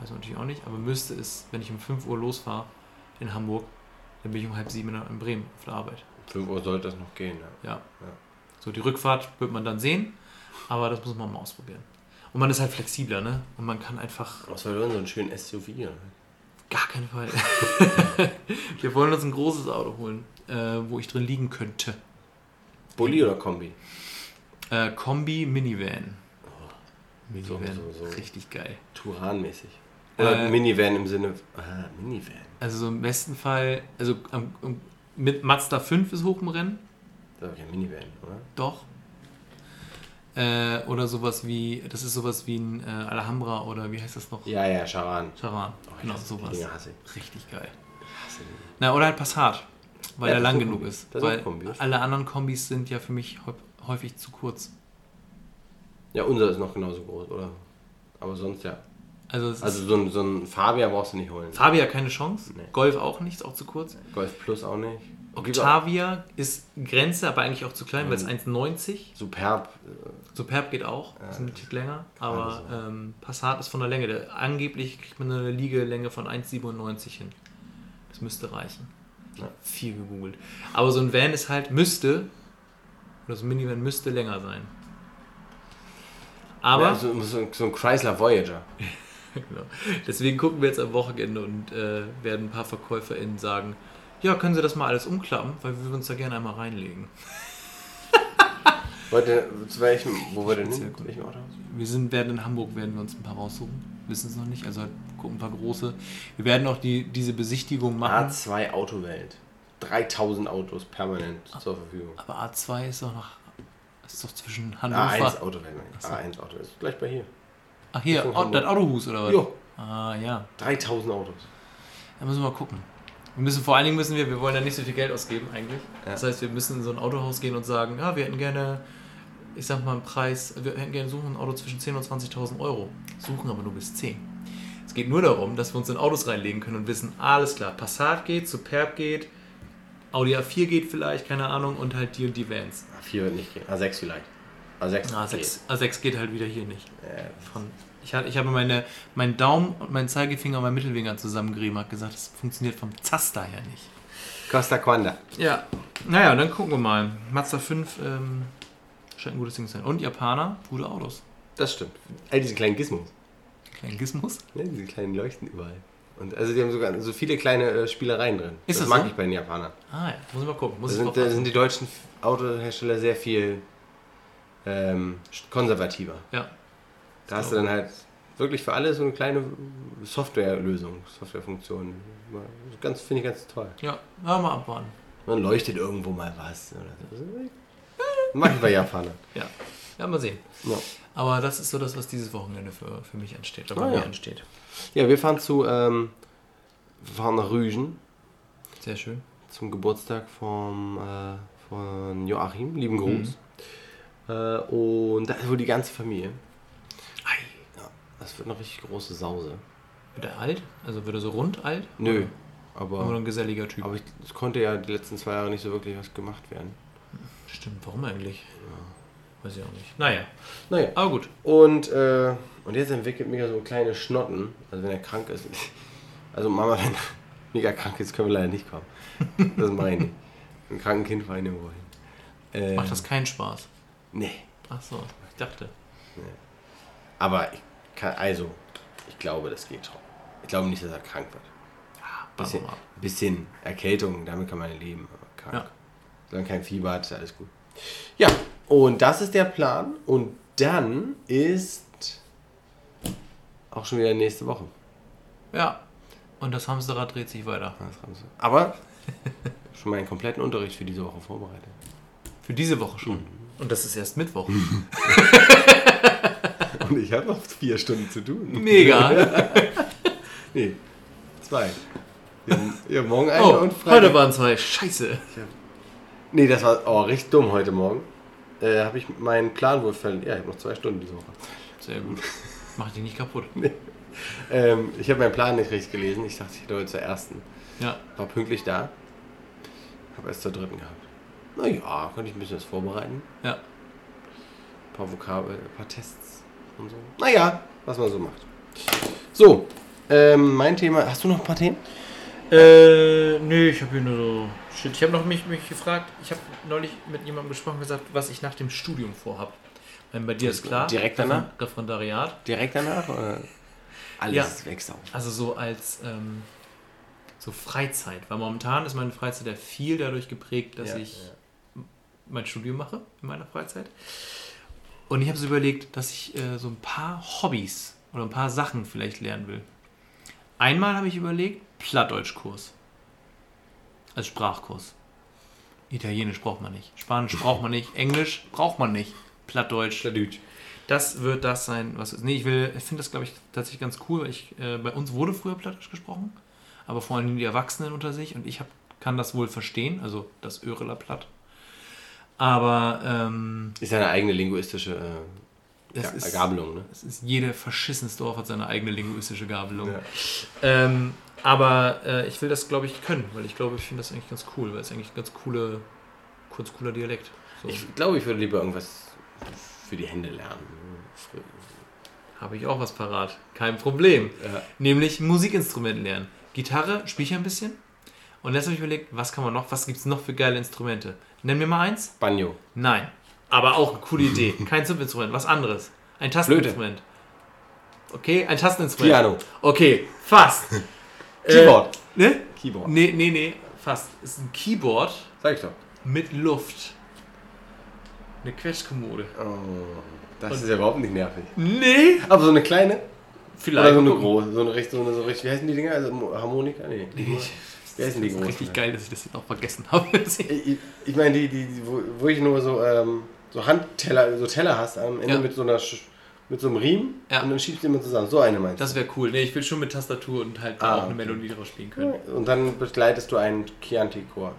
weiß man natürlich auch nicht, aber müsste es, wenn ich um 5 Uhr losfahre in Hamburg, dann bin ich um halb sieben in Bremen auf der Arbeit. 5 Uhr sollte das noch gehen, ja. Ja. Ja. So, die Rückfahrt wird man dann sehen, aber das muss man mal ausprobieren. Und man ist halt flexibler, ne? Und man kann einfach Was soll denn so einen schönen SUV? oder? gar keinen Fall. Wir wollen uns ein großes Auto holen, äh, wo ich drin liegen könnte. Bulli oder Kombi? Äh, Kombi Minivan. Minivan, So, so, so. richtig geil. Turan-mäßig. Oder Äh, Minivan im Sinne. Ah, Minivan. Also so im besten Fall, also am- mit Mazda 5 ist hoch im Rennen. Das ist ja ein Minivan, oder? Doch. Äh, oder sowas wie, das ist sowas wie ein äh, Alhambra oder wie heißt das noch? Ja, ja, Charan. Charan. ich genau, sowas. die Dinger hasse Richtig geil. Hasse. Na, oder halt Passat. Weil Ja, er das lang ist genug ist. Das ist weil das alle anderen Kombis sind ja für mich häu- häufig zu kurz. Ja, unser ist noch genauso groß, oder? Aber sonst ja. Also, Also ist so ein, so ein Fabia brauchst du nicht holen. Fabia keine Chance. Nee. Golf auch nicht, ist auch zu kurz. Golf Plus auch nicht. Octavia ist Grenze, aber eigentlich auch zu klein, weil es Mhm. 1,90. Superb. äh, Superb geht auch, ist ein Tick länger. Aber so. ähm, Passat ist von der Länge. Der, angeblich kriegt man eine Liegelänge von 1,97 hin. Das müsste reichen. Ich hab viel gegoogelt. Aber so ein Van ist halt, müsste, oder so ein Minivan müsste länger sein. Aber, ja, so, so, so ein Chrysler Voyager. genau. deswegen gucken wir jetzt am Wochenende und äh, werden ein paar VerkäuferInnen sagen, ja, können Sie das mal alles umklappen, weil wir würden uns da gerne einmal reinlegen. Heute, zu welchem, wo wir denn hin? welchem Auto? Wir sind, werden in Hamburg werden wir uns ein paar raussuchen. Wissen es noch nicht. Also gucken ein paar große. Wir werden auch die, diese Besichtigung machen. A2 Autowelt. 3000 Autos permanent zur Verfügung. Aber A2 ist doch noch. Ist doch zwischen A1 Hannover. Autowelt. meine ich. A1 Autowelt. Ist gleich bei hier. Ach hier, das. Autohus oder was? Jo. Ah ja. 3000 Autos. Da müssen wir mal gucken. Wir müssen vor allen Dingen müssen wir, wir wollen ja nicht so viel Geld ausgeben eigentlich. Ja. Das heißt, wir müssen in so ein Autohaus gehen und sagen, ja, wir hätten gerne, ich sag mal einen Preis, wir hätten gerne suchen ein Auto zwischen 10.000 und 20.000 Euro. Suchen aber nur bis 10. Es geht nur darum, dass wir uns in Autos reinlegen können und wissen, alles klar, Passat geht, Superb geht, Audi A4 geht vielleicht, keine Ahnung, und halt die und die Vans. A4 wird nicht gehen. A6 vielleicht. A6. A6, A6 geht halt wieder hier nicht. Äh, Von, ich, ich habe meine, meinen Daumen und meinen Zeigefinger und meinen Mittelfinger zusammengerieben und gesagt, das funktioniert vom Zaster her nicht. Costa Quanda. Ja, naja, dann gucken wir mal. Mazda 5 ähm, scheint ein gutes Ding zu sein. Und Japaner, gute Autos. Das stimmt. All diese kleinen Gizmos. Kleinen Gizmos. Ne, diese kleinen Leuchten überall. Und also die haben sogar so viele kleine äh, Spielereien drin. Ist das das mag so? ich bei den Japanern. Ah ja, muss ich mal gucken. Muss Da sind, da achten. sind die deutschen Autohersteller sehr viel ähm, konservativer. Ja, Da hast du dann halt wirklich für alle so eine kleine Softwarelösung, Softwarefunktion. Ganz, finde ich ganz toll. ja, ja, mal abwarten. Man leuchtet irgendwo mal was. Oder so. Mach ich bei Japanern. Ja, ja, mal sehen. Ja. Aber das ist so das, was dieses Wochenende für, für mich ansteht. Oder Ah, bei mir ja. ansteht. ja, wir fahren zu ähm, wir fahren nach Rügen Sehr schön. zum Geburtstag vom, äh, von Joachim. Lieben Gruß. Äh, und da ist wohl die ganze Familie. Ja, das wird eine richtig große Sause. Wird er alt? Also wird er so rund alt? Nö, Oder nur aber, ein geselliger Typ? aber ich, es konnte ja die letzten zwei Jahre nicht so wirklich was gemacht werden. Stimmt, warum eigentlich? Weiß ich auch nicht. Naja, Naja, aber gut. und, äh, und jetzt entwickelt Mega so kleine Schnotten. Also wenn er krank ist. Also Mama, wenn Mega krank ist, können wir leider nicht kommen. Das meine ich. Ein kranken Kind fahren irgendwo hin. Äh, Macht das keinen Spaß? Nee. Ach so, ich dachte. Aber ich kann, also, ich glaube, das geht schon. Ich glaube nicht, dass er krank wird. Bisschen, Warum ab? bisschen Erkältung, damit kann man leben. Krank. Ja. Solange kein Fieber hat, ist alles gut. Ja, und das ist der Plan. Und dann ist auch schon wieder nächste Woche. Ja. Und das Hamsterrad dreht sich weiter. Das. Aber schon meinen kompletten Unterricht für diese Woche vorbereitet. Für diese Woche schon. Mhm. Und das ist erst Mittwoch. Und ich habe noch vier Stunden zu tun. Mega. Nee, zwei. Wir haben, ja, morgen eine Oh, und Freitag. heute waren zwei. Scheiße. Nee, das war oh, richtig dumm heute Morgen. Äh, habe ich meinen Plan wohl verloren. Ja, ich habe noch zwei Stunden diese Woche. Sehr gut. Mach dich nicht kaputt. Ähm, ich habe meinen Plan nicht richtig gelesen. Ich dachte, ich gehe heute zur ersten. Ja. War pünktlich da. Habe erst zur dritten gehabt. Naja, konnte ich ein bisschen was vorbereiten. Ja. Ein paar Vokabel, ein paar Tests und so. Naja, was man so macht. So, ähm, mein Thema. Hast du noch ein paar Themen? Äh, nö, ich habe hier nur so. Shit, ich habe noch mich, mich gefragt. Ich habe neulich mit jemandem gesprochen und gesagt, was ich nach dem Studium vorhab. Weil Bei dir ist klar. Direkt danach? Referen- Referendariat. Direkt danach? Oder? Alles Ja. wächst auf. Also so als ähm, so Freizeit. Weil momentan ist meine Freizeit ja viel dadurch geprägt, dass Ja, ich mein Studium mache in meiner Freizeit. Und ich habe so überlegt, dass ich äh, so ein paar Hobbys oder ein paar Sachen vielleicht lernen will. Einmal habe ich überlegt, Plattdeutschkurs. Als Sprachkurs. Italienisch braucht man nicht. Spanisch braucht man nicht. Englisch braucht man nicht. Plattdeutsch. Das wird das sein, was ist. Nee, ich will, ich finde das, glaube ich, tatsächlich ganz cool. Weil ich, äh, bei uns wurde früher Plattdeutsch gesprochen, aber vor allem die Erwachsenen unter sich und ich hab, kann das wohl verstehen, also das Öreler Platt. Aber ähm, Ist ja eine eigene linguistische äh, Ga- ist, Gabelung, ne? es ist jede verschissenes Dorf hat seine eigene linguistische Gabelung. Ja. Ähm, aber äh, ich will das, glaube ich, können, weil ich glaube, ich finde das eigentlich ganz cool, weil es eigentlich ein ganz coole, kurz cooler Dialekt. So. Ich glaube, ich würde lieber irgendwas für die Hände lernen. Habe ich auch was parat. Kein Problem. Ja. Nämlich Musikinstrument lernen. Gitarre spiele ich ein bisschen. Und jetzt habe ich überlegt, was kann man noch, was gibt es noch für geile Instrumente? Nenn mir mal eins. Banjo. Nein. Aber auch eine coole Idee. Kein Zupfinstrument, was anderes. Ein Tasteninstrument. Okay, ein Tasteninstrument. Piano. Okay, fast. Keyboard. Äh, ne? Keyboard. Nee, nee, nee, fast. Ist ein Keyboard Sag ich doch. mit Luft. Eine Quetschkommode. Oh, das ist ja überhaupt nicht nervig. Nee, Aber so eine kleine? vielleicht. Oder so eine große? So eine so eine, so richtig, wie heißen die Dinger? Also Mo- Harmonika? Nee. Wie heißen die Das ist großen? richtig geil, dass ich das jetzt noch vergessen habe. Ich, ich, meine, die, die, die, wo, wo ich nur so, ähm, so Handteller, so Teller hast am Ende Ja. mit so einer Sch- mit so einem Riemen Ja. und dann schiebst du immer zusammen. So eine meinst Das wäre cool. Nee, ich will schon mit Tastatur und halt Ah, auch eine okay. Melodie draus spielen können. du? Und dann begleitest du einen Chianti-Chor.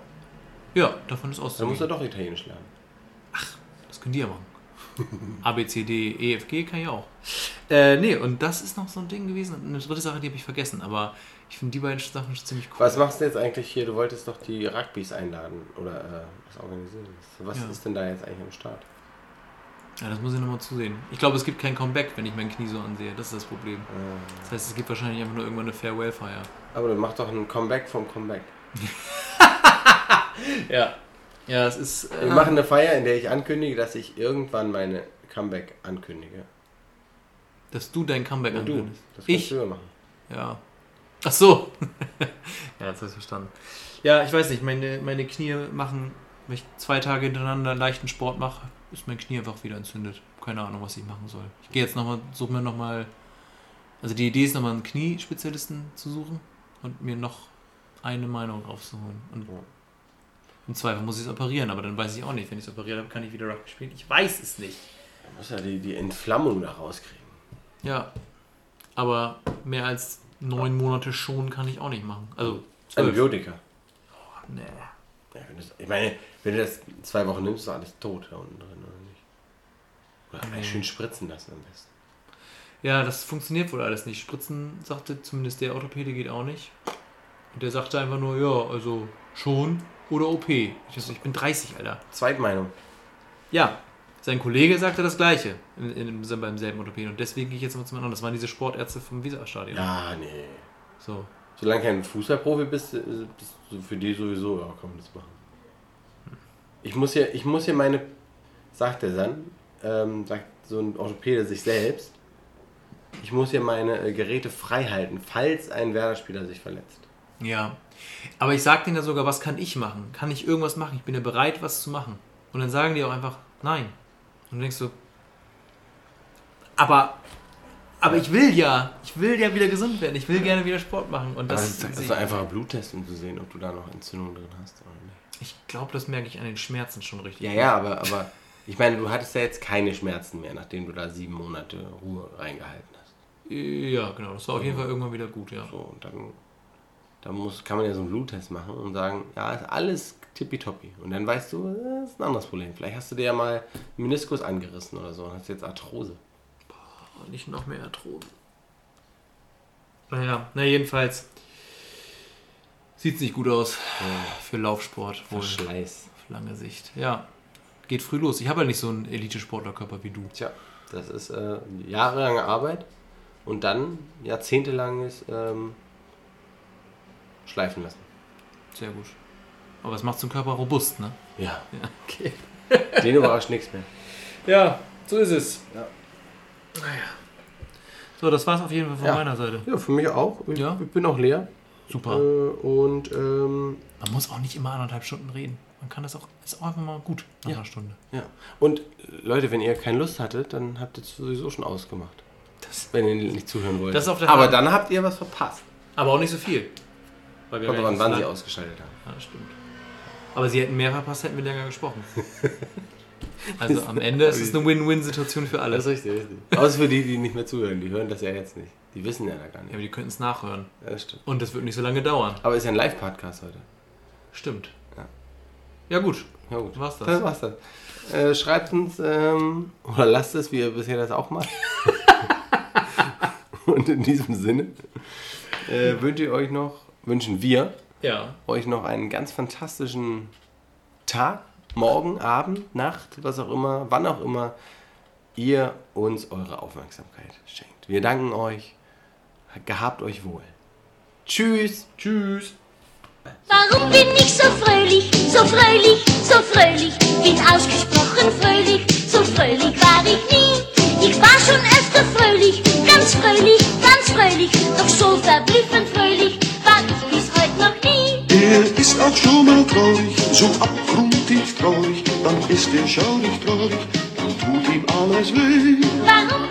Ja, davon ist Dann musst du doch Italienisch lernen. Das können die ja machen. A, B, C, D, E, F, G kann ich auch. Äh, nee, und das ist noch so ein Ding gewesen. Eine dritte Sache, die habe ich vergessen. Aber ich finde die beiden Sachen ziemlich cool. Was machst du jetzt eigentlich hier? Du wolltest doch die Rugbys einladen oder äh, was organisieren. Was Ja. ist denn da jetzt eigentlich am Start? Ja, das muss ich nochmal zusehen. Ich glaube, es gibt kein Comeback, wenn ich mein Knie so ansehe. Das ist das Problem. Äh, Das heißt, es gibt wahrscheinlich einfach nur irgendwann eine Farewell-Feier. aber dann mach doch ein Comeback vom Comeback. Ja. Ja, es ist. Äh, Wir machen eine Feier, in der ich ankündige, dass ich irgendwann meine Comeback ankündige. dass du dein Comeback Und du. ankündigst. Das kannst Ich? du ja machen. Ja. Ach so. ja, jetzt habe ich verstanden. Ja, ich weiß nicht, meine, meine Knie machen, wenn ich zwei Tage hintereinander leichten Sport mache, ist mein Knie einfach wieder entzündet. Keine Ahnung, was ich machen soll. Ich gehe jetzt nochmal, suche mir nochmal, also die Idee ist nochmal einen Kniespezialisten zu suchen und mir noch eine Meinung rauszuholen. Und Ja. im Zweifel muss ich es operieren, aber dann weiß ich auch nicht, wenn ich es operiert habe, kann ich wieder Rugby spielen. Ich weiß es nicht. Du musst ja die, die Entflammung da rauskriegen. Ja, aber mehr als neun Monate schon kann ich auch nicht machen. Also zwölf. Antibiotika. Nee. Ja, das, ich meine, wenn du das zwei Wochen nimmst, ist alles tot da unten drin, oder nicht? Oder Nee. schön spritzen lassen am besten. Ja, das funktioniert wohl alles nicht. Spritzen sagte zumindest der Orthopäde geht auch nicht. Und der sagte einfach nur, ja, also schon oder OP. Ich, dachte, ich bin 30, Alter. Zweitmeinung. Ja, sein Kollege sagte das Gleiche in, in, in, beim selben Orthopäden. Und deswegen gehe ich jetzt mal zum anderen. Das waren diese Sportärzte vom Weserstadion. Ja, nee. So. Solange kein Fußballprofi bist, äh, bist du für die sowieso, ja, man das machen. Ich muss hier, ich muss hier meine, sagt er dann, ähm, sagt so ein Orthopäde sich selbst, ich muss hier meine äh, Geräte frei halten, falls ein Werder-Spieler sich verletzt. Ja. Aber ich sag denen ja sogar, was kann ich machen? Kann ich irgendwas machen? Ich bin ja bereit, was zu machen. Und dann sagen die auch einfach, nein. Und du denkst so, aber, aber ich will ja, ich will ja wieder gesund werden. Ich will gerne wieder Sport machen. Und Das, das, ist, ist doch einfach ein Bluttest, um zu sehen, ob du da noch Entzündung drin hast oder nicht. ich glaube, das merke ich an den Schmerzen schon richtig. Ja, ja, aber, aber ich meine, du hattest ja jetzt keine Schmerzen mehr, nachdem du da sieben Monate Ruhe reingehalten hast. Ja, genau. Das war auf jeden Fall irgendwann wieder gut, ja. So, und dann, dann muss, kann man ja so einen Bluttest machen und sagen, ja, ist alles tippitoppi. Und dann weißt du, das ist ein anderes Problem. Vielleicht hast du dir ja mal einen Meniskus angerissen oder so und hast jetzt Arthrose. Oh, nicht noch mehr Arthrose. Naja, na jedenfalls sieht es nicht gut aus für Laufsport. Wohl. Verschleiß. Auf lange Sicht. Ja, geht früh los. Ich habe ja nicht so einen Elite-Sportlerkörper wie du. Tja, das ist äh, jahrelange Arbeit und dann jahrzehntelanges ähm, Schleifen lassen. Sehr gut. Aber es macht so einen Körper robust, ne? Ja, Ja, okay. den überrascht nichts mehr. Ja, so ist es. Ja. Naja. So, das war's auf jeden Fall von Ja. meiner Seite. Ja, für mich auch. Ich, Ja. ich bin auch leer. Super. Äh, und ähm, Man muss auch nicht immer anderthalb Stunden reden. Man kann das auch, ist auch einfach mal gut nach Ja. einer Stunde. ja. Und Leute, wenn ihr keine Lust hattet, dann habt ihr es sowieso schon ausgemacht. Das, Wenn ihr nicht zuhören wollt. Das ist auf der Aber Hand. dann habt ihr was verpasst. aber auch nicht so viel. Weil wir Kommt wann sie ausgeschaltet haben. Ja, das stimmt. Aber sie hätten mehr verpasst, hätten wir länger gesprochen. Also am Ende ist es eine Win-Win-Situation für alle. Das ist richtig, richtig. Außer für die, die nicht mehr zuhören. Die hören das ja jetzt nicht. Die wissen ja da gar Ja, nicht. aber die könnten es nachhören. Ja, das stimmt. Und das wird nicht so lange dauern. Aber ist ja ein Live-Podcast heute. Stimmt. Ja. Ja, gut. Ja gut. War's das? Das war's dann. Äh, schreibt uns ähm, oder lasst es, wie ihr bisher das auch macht. Und in diesem Sinne äh, wünsche ich euch noch, wünschen wir Ja. euch noch einen ganz fantastischen Tag, Morgen, Abend, Nacht, was auch immer, wann auch immer ihr uns eure Aufmerksamkeit schenkt. Wir danken euch. Gehabt euch wohl. Tschüss. Tschüss. Warum bin ich so fröhlich, so fröhlich, so fröhlich? Bin ausgesprochen fröhlich, so fröhlich war ich nie. Ich war schon öfter fröhlich, ganz fröhlich, ganz fröhlich, doch so verblüffend fröhlich noch nie. Er ist auch schon mal traurig, so abgrundtief traurig, dann ist er schaurig traurig, dann tut ihm alles weh. Warum